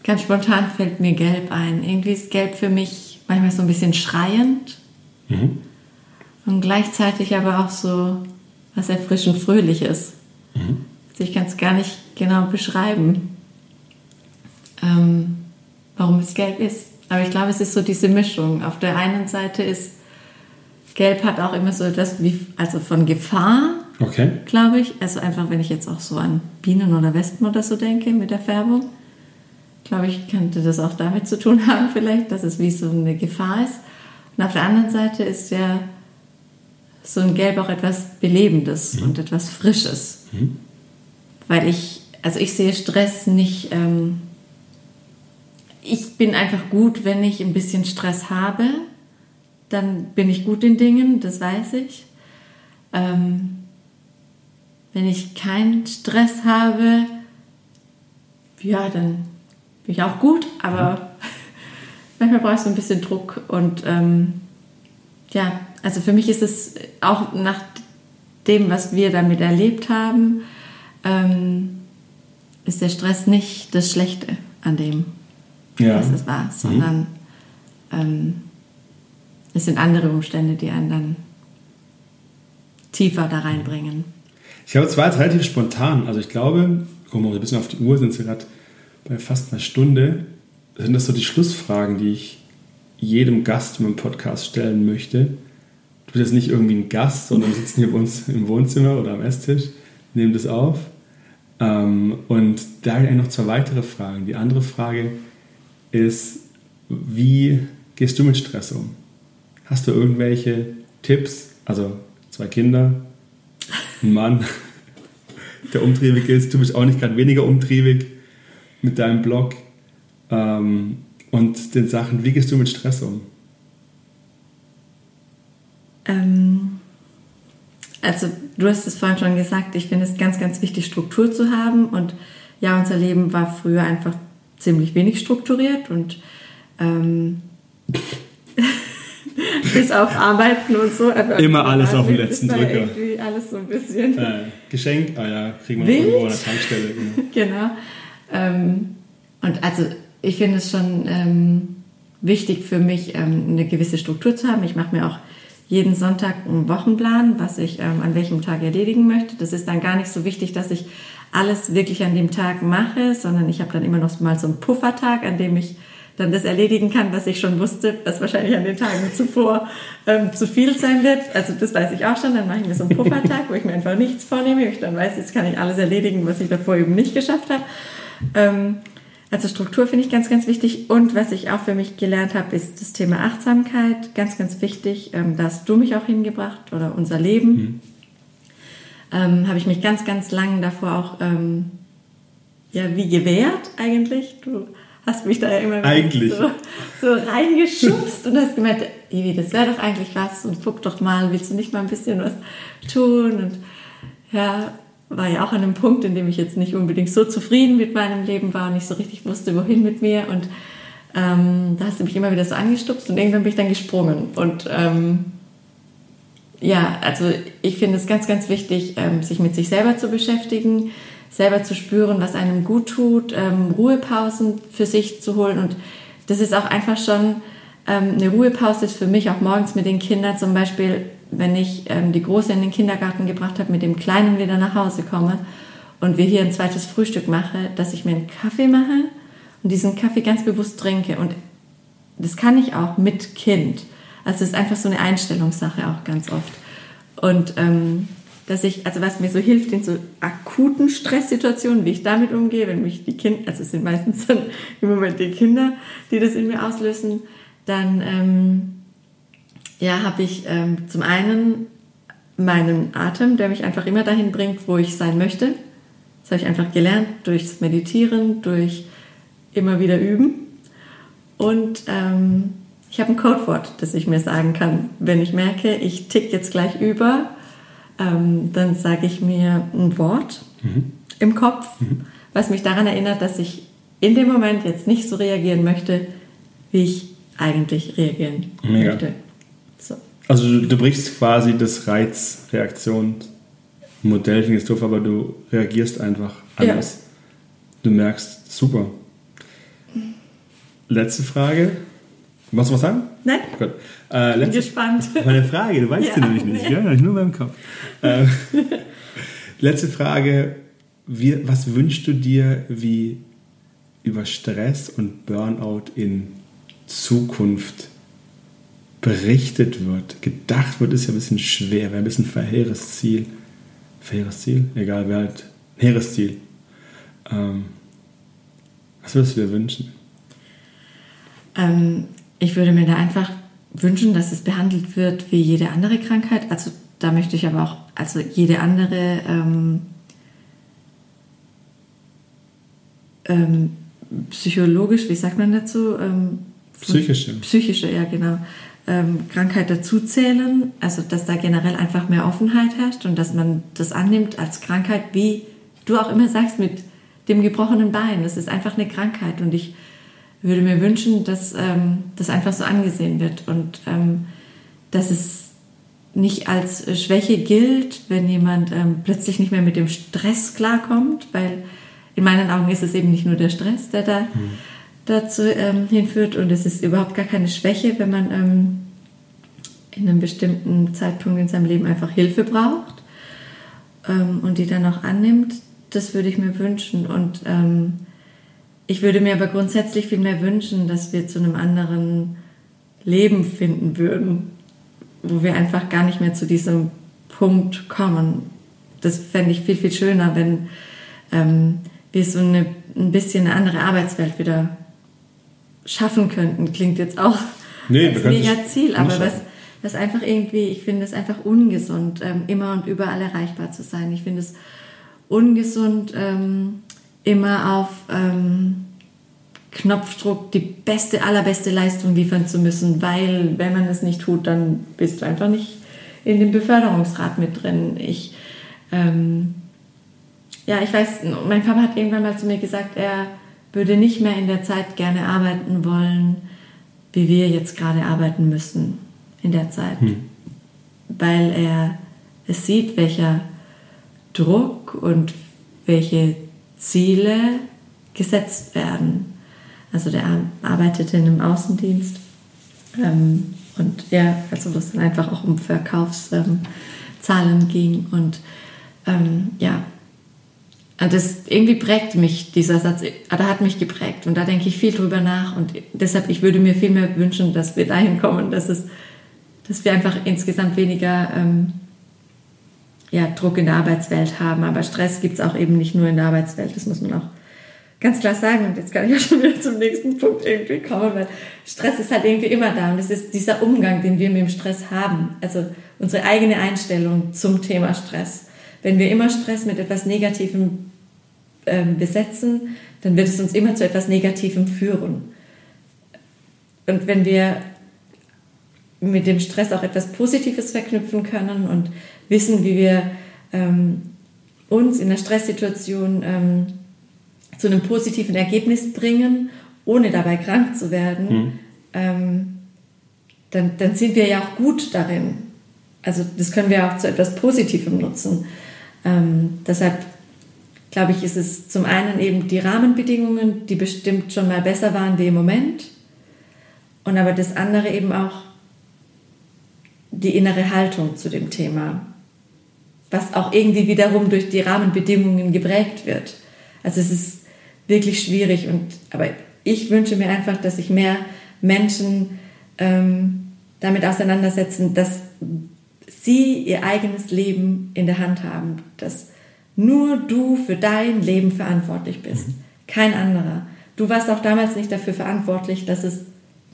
S2: ganz spontan fällt mir gelb ein. Irgendwie ist gelb für mich manchmal so ein bisschen schreiend mhm. und gleichzeitig aber auch so was erfrischend fröhliches. Mhm. Also ich kann es gar nicht genau beschreiben, ähm, warum es gelb ist. Aber ich glaube, es ist so diese Mischung. Auf der einen Seite ist Gelb hat auch immer so etwas wie, also von Gefahr,
S1: okay.
S2: glaube ich. Also einfach, wenn ich jetzt auch so an Bienen oder Wespen oder so denke mit der Färbung, glaube ich, könnte das auch damit zu tun haben vielleicht, dass es wie so eine Gefahr ist. Und auf der anderen Seite ist ja so ein Gelb auch etwas Belebendes mhm. und etwas Frisches. Mhm. Weil ich, also ich sehe Stress nicht ähm, ich bin einfach gut, wenn ich ein bisschen Stress habe. Dann bin ich gut in Dingen, das weiß ich. Ähm, wenn ich keinen Stress habe, ja, dann bin ich auch gut, aber manchmal brauche ich so ein bisschen Druck und ähm, ja, also für mich ist es auch nach dem, was wir damit erlebt haben, ähm, ist der Stress nicht das Schlechte an dem, ja. was es war, sondern mhm. ähm, es sind andere Umstände, die einen dann tiefer da reinbringen.
S1: Ich glaube, es war jetzt relativ spontan. Also ich glaube, gucken wir mal ein bisschen auf die Uhr, sind sie gerade bei fast einer Stunde. Sind das so die Schlussfragen, die ich jedem Gast in meinem Podcast stellen möchte? Du bist jetzt nicht irgendwie ein Gast, sondern sitzen hier bei uns im Wohnzimmer oder am Esstisch, nehmen das auf. Ähm, und da habe ich eigentlich noch zwei weitere Fragen. Die andere Frage ist, wie gehst du mit Stress um? Hast du irgendwelche Tipps? Also zwei Kinder, ein Mann, der umtriebig ist. Du bist auch nicht gerade weniger umtriebig mit deinem Blog ähm, und den Sachen. Wie gehst du mit Stress um?
S2: Ähm, also du hast es vorhin schon gesagt, ich finde es ganz, ganz wichtig, Struktur zu haben. Und ja, unser Leben war früher einfach ziemlich wenig strukturiert und ähm, bis auf Arbeiten und so.
S1: Immer alles auf dem letzten Drücker.
S2: Alles so ein bisschen.
S1: Äh, Geschenk, ah ja, kriegen wir Wild. irgendwo an der Tankstelle.
S2: Genau. genau. Ähm, und also ich finde es schon ähm, wichtig für mich, ähm, eine gewisse Struktur zu haben. Ich mache mir auch jeden Sonntag einen Wochenplan, was ich ähm, an welchem Tag erledigen möchte. Das ist dann gar nicht so wichtig, dass ich alles wirklich an dem Tag mache, sondern ich habe dann immer noch mal so einen Puffertag, an dem ich dann das erledigen kann, was ich schon wusste, was wahrscheinlich an den Tagen zuvor ähm, zu viel sein wird. Also das weiß ich auch schon. Dann mache ich mir so einen Puffertag, wo ich mir einfach nichts vornehme. Ich dann weiß, jetzt kann ich alles erledigen, was ich davor eben nicht geschafft habe. Ähm, also Struktur finde ich ganz, ganz wichtig. Und was ich auch für mich gelernt habe, ist das Thema Achtsamkeit. Ganz, ganz wichtig. Ähm, da hast du mich auch hingebracht oder unser Leben. Mhm. Ähm, habe ich mich ganz, ganz lang davor auch ähm, ja, wie gewehrt eigentlich. Du hast mich da ja immer. So, so reingeschubst und hast gemeint, Ivi, das wäre doch eigentlich was und guck doch mal, willst du nicht mal ein bisschen was tun? Und ja, war ja auch an einem Punkt, in dem ich jetzt nicht unbedingt so zufrieden mit meinem Leben war und nicht so richtig wusste, wohin mit mir. Und ähm, da hast du mich immer wieder so angestupst und irgendwann bin ich dann gesprungen. Und ähm, ja, also ich finde es ganz, ganz wichtig, ähm, sich mit sich selber zu beschäftigen, selber zu spüren, was einem gut tut, ähm, Ruhepausen für sich zu holen. Und das ist auch einfach schon ähm, eine Ruhepause ist für mich auch morgens mit den Kindern zum Beispiel wenn ich ähm, die Große in den Kindergarten gebracht habe, mit dem Kleinen wieder nach Hause komme und wir hier ein zweites Frühstück mache, dass ich mir einen Kaffee mache und diesen Kaffee ganz bewusst trinke. Und das kann ich auch mit Kind. Also es ist einfach so eine Einstellungssache auch ganz oft. Und ähm, dass ich, also was mir so hilft in so akuten Stresssituationen, wie ich damit umgehe, wenn mich die Kinder, also es sind meistens dann im Moment die Kinder, die das in mir auslösen, dann ähm, ja, habe ich ähm, zum einen meinen Atem, der mich einfach immer dahin bringt, wo ich sein möchte. Das habe ich einfach gelernt durchs Meditieren, durch immer wieder üben. Und ähm, ich habe ein Codewort, das ich mir sagen kann. Wenn ich merke, ich tick jetzt gleich über, ähm, dann sage ich mir ein Wort mhm. im Kopf, mhm. was mich daran erinnert, dass ich in dem Moment jetzt nicht so reagieren möchte, wie ich eigentlich reagieren Mega. möchte.
S1: So. Also du, du brichst quasi das Reizreaktion-Modell, finde ich doof, aber du reagierst einfach anders. Ja. Du merkst, super. Letzte Frage. Machst du was sagen?
S2: Nein. Gut. Äh, letzte, Bin gespannt.
S1: Meine Frage, du weißt ja, nämlich nicht, ja, nur beim Kopf. Äh, letzte Frage. Wie, was wünschst du dir, wie über Stress und Burnout in Zukunft berichtet wird. Gedacht wird ist ja ein bisschen schwer, wäre ein bisschen verheeres Ziel. Verheeres Ziel? Egal, wäre halt ein hehres Ziel. Ähm, was würdest du dir wünschen?
S2: Ähm, ich würde mir da einfach wünschen, dass es behandelt wird wie jede andere Krankheit. Also da möchte ich aber auch, also jede andere ähm, ähm psychologisch, wie sagt man dazu? Ähm,
S1: psychische.
S2: Psychische, ja genau. Ähm, Krankheit dazuzählen, also dass da generell einfach mehr Offenheit herrscht und dass man das annimmt als Krankheit, wie du auch immer sagst, mit dem gebrochenen Bein. Das ist einfach eine Krankheit und ich würde mir wünschen, dass ähm, das einfach so angesehen wird und ähm, dass es nicht als Schwäche gilt, wenn jemand ähm, plötzlich nicht mehr mit dem Stress klarkommt, weil in meinen Augen ist es eben nicht nur der Stress, der da mhm. dazu ähm, hinführt und es ist überhaupt gar keine Schwäche, wenn man ähm, in einem bestimmten Zeitpunkt in seinem Leben einfach Hilfe braucht ähm, und die dann auch annimmt. Das würde ich mir wünschen und ähm, ich würde mir aber grundsätzlich viel mehr wünschen, dass wir zu einem anderen Leben finden würden, wo wir einfach gar nicht mehr zu diesem Punkt kommen. Das fände ich viel, viel schöner, wenn ähm, wir so eine, ein bisschen eine andere Arbeitswelt wieder schaffen könnten. Klingt jetzt auch nee, als mega Ziel, aber was, was einfach irgendwie, ich finde es einfach ungesund, ähm, immer und überall erreichbar zu sein. Ich finde es ungesund, ähm, immer auf ähm, Knopfdruck die beste, allerbeste Leistung liefern zu müssen, weil wenn man es nicht tut, dann bist du einfach nicht in dem Beförderungsrat mit drin. Ich, ähm, ja, ich weiß, mein Papa hat irgendwann mal zu mir gesagt, er würde nicht mehr in der Zeit gerne arbeiten wollen, wie wir jetzt gerade arbeiten müssen in der Zeit, hm. weil er es sieht, welcher Druck und welche Ziele gesetzt werden. Also der arbeitete in einem Außendienst ähm, und ja, also wo es dann einfach auch um Verkaufszahlen ähm, ging und ähm, ja, das irgendwie prägt mich, dieser Satz, da hat mich geprägt und da denke ich viel drüber nach und deshalb, ich würde mir viel mehr wünschen, dass wir dahin kommen, dass es, dass wir einfach insgesamt weniger ähm, ja, Druck in der Arbeitswelt haben. Aber Stress gibt es auch eben nicht nur in der Arbeitswelt, das muss man auch ganz klar sagen. Und jetzt kann ich auch schon wieder zum nächsten Punkt irgendwie kommen, weil Stress ist halt irgendwie immer da. Und es ist dieser Umgang, den wir mit dem Stress haben. Also unsere eigene Einstellung zum Thema Stress. Wenn wir immer Stress mit etwas Negativem ähm, besetzen, dann wird es uns immer zu etwas Negativem führen. Und wenn wir mit dem Stress auch etwas Positives verknüpfen können und wissen, wie wir ähm, uns in einer Stresssituation ähm, zu einem positiven Ergebnis bringen, ohne dabei krank zu werden, mhm. ähm, dann, dann sind wir ja auch gut darin. Also das können wir auch zu etwas Positivem nutzen. Ähm, deshalb glaube ich, ist es zum einen eben die Rahmenbedingungen, die bestimmt schon mal besser waren wie im Moment. Und aber das andere eben auch die innere Haltung zu dem Thema, was auch irgendwie wiederum durch die Rahmenbedingungen geprägt wird. Also es ist wirklich schwierig. Und, aber ich wünsche mir einfach, dass sich mehr Menschen ähm, damit auseinandersetzen, dass sie ihr eigenes Leben in der Hand haben, dass nur du für dein Leben verantwortlich bist, mhm. kein anderer. Du warst auch damals nicht dafür verantwortlich, dass es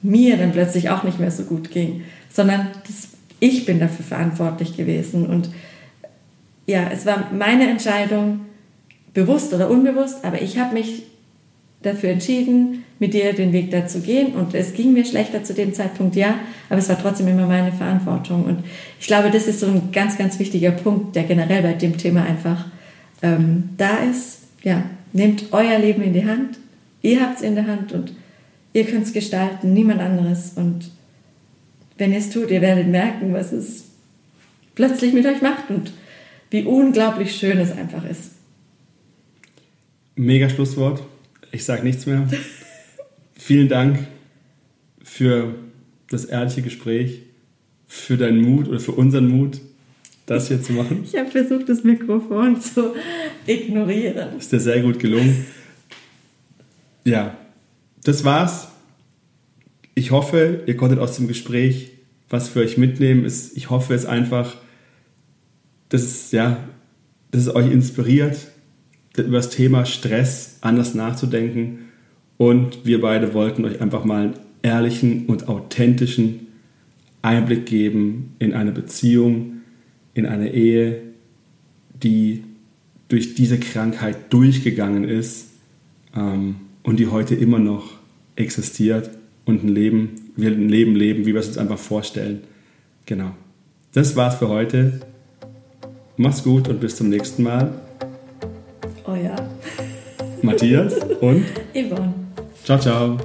S2: mir dann plötzlich auch nicht mehr so gut ging, sondern ich bin dafür verantwortlich gewesen. Und ja, es war meine Entscheidung, bewusst oder unbewusst, aber ich habe mich dafür entschieden, mit dir den Weg da zu gehen. Und es ging mir schlechter zu dem Zeitpunkt, ja, aber es war trotzdem immer meine Verantwortung. Und ich glaube, das ist so ein ganz, ganz wichtiger Punkt, der generell bei dem Thema einfach ähm, da ist. Ja, nehmt euer Leben in die Hand. Ihr habt es in der Hand und ihr könnt es gestalten, niemand anderes. Und wenn ihr es tut, ihr werdet merken, was es plötzlich mit euch macht und wie unglaublich schön es einfach ist.
S1: Mega Schlusswort. Ich sage nichts mehr. Vielen Dank für das ehrliche Gespräch, für deinen Mut oder für unseren Mut, das hier zu machen.
S2: Ich habe versucht, das Mikrofon zu ignorieren.
S1: Ist dir sehr gut gelungen. Ja, das war's. Ich hoffe, ihr konntet aus dem Gespräch was für euch mitnehmen. Ich hoffe es einfach, dass es, ja, dass es euch inspiriert, über das Thema Stress anders nachzudenken. Und wir beide wollten euch einfach mal einen ehrlichen und authentischen Einblick geben in eine Beziehung, in eine Ehe, die durch diese Krankheit durchgegangen ist. Ähm, und die heute immer noch existiert und ein Leben, wir ein Leben leben, wie wir es uns einfach vorstellen. Genau. Das war's für heute. Mach's gut und bis zum nächsten Mal.
S2: Oh ja.
S1: Matthias und
S2: Yvonne.
S1: ciao, ciao.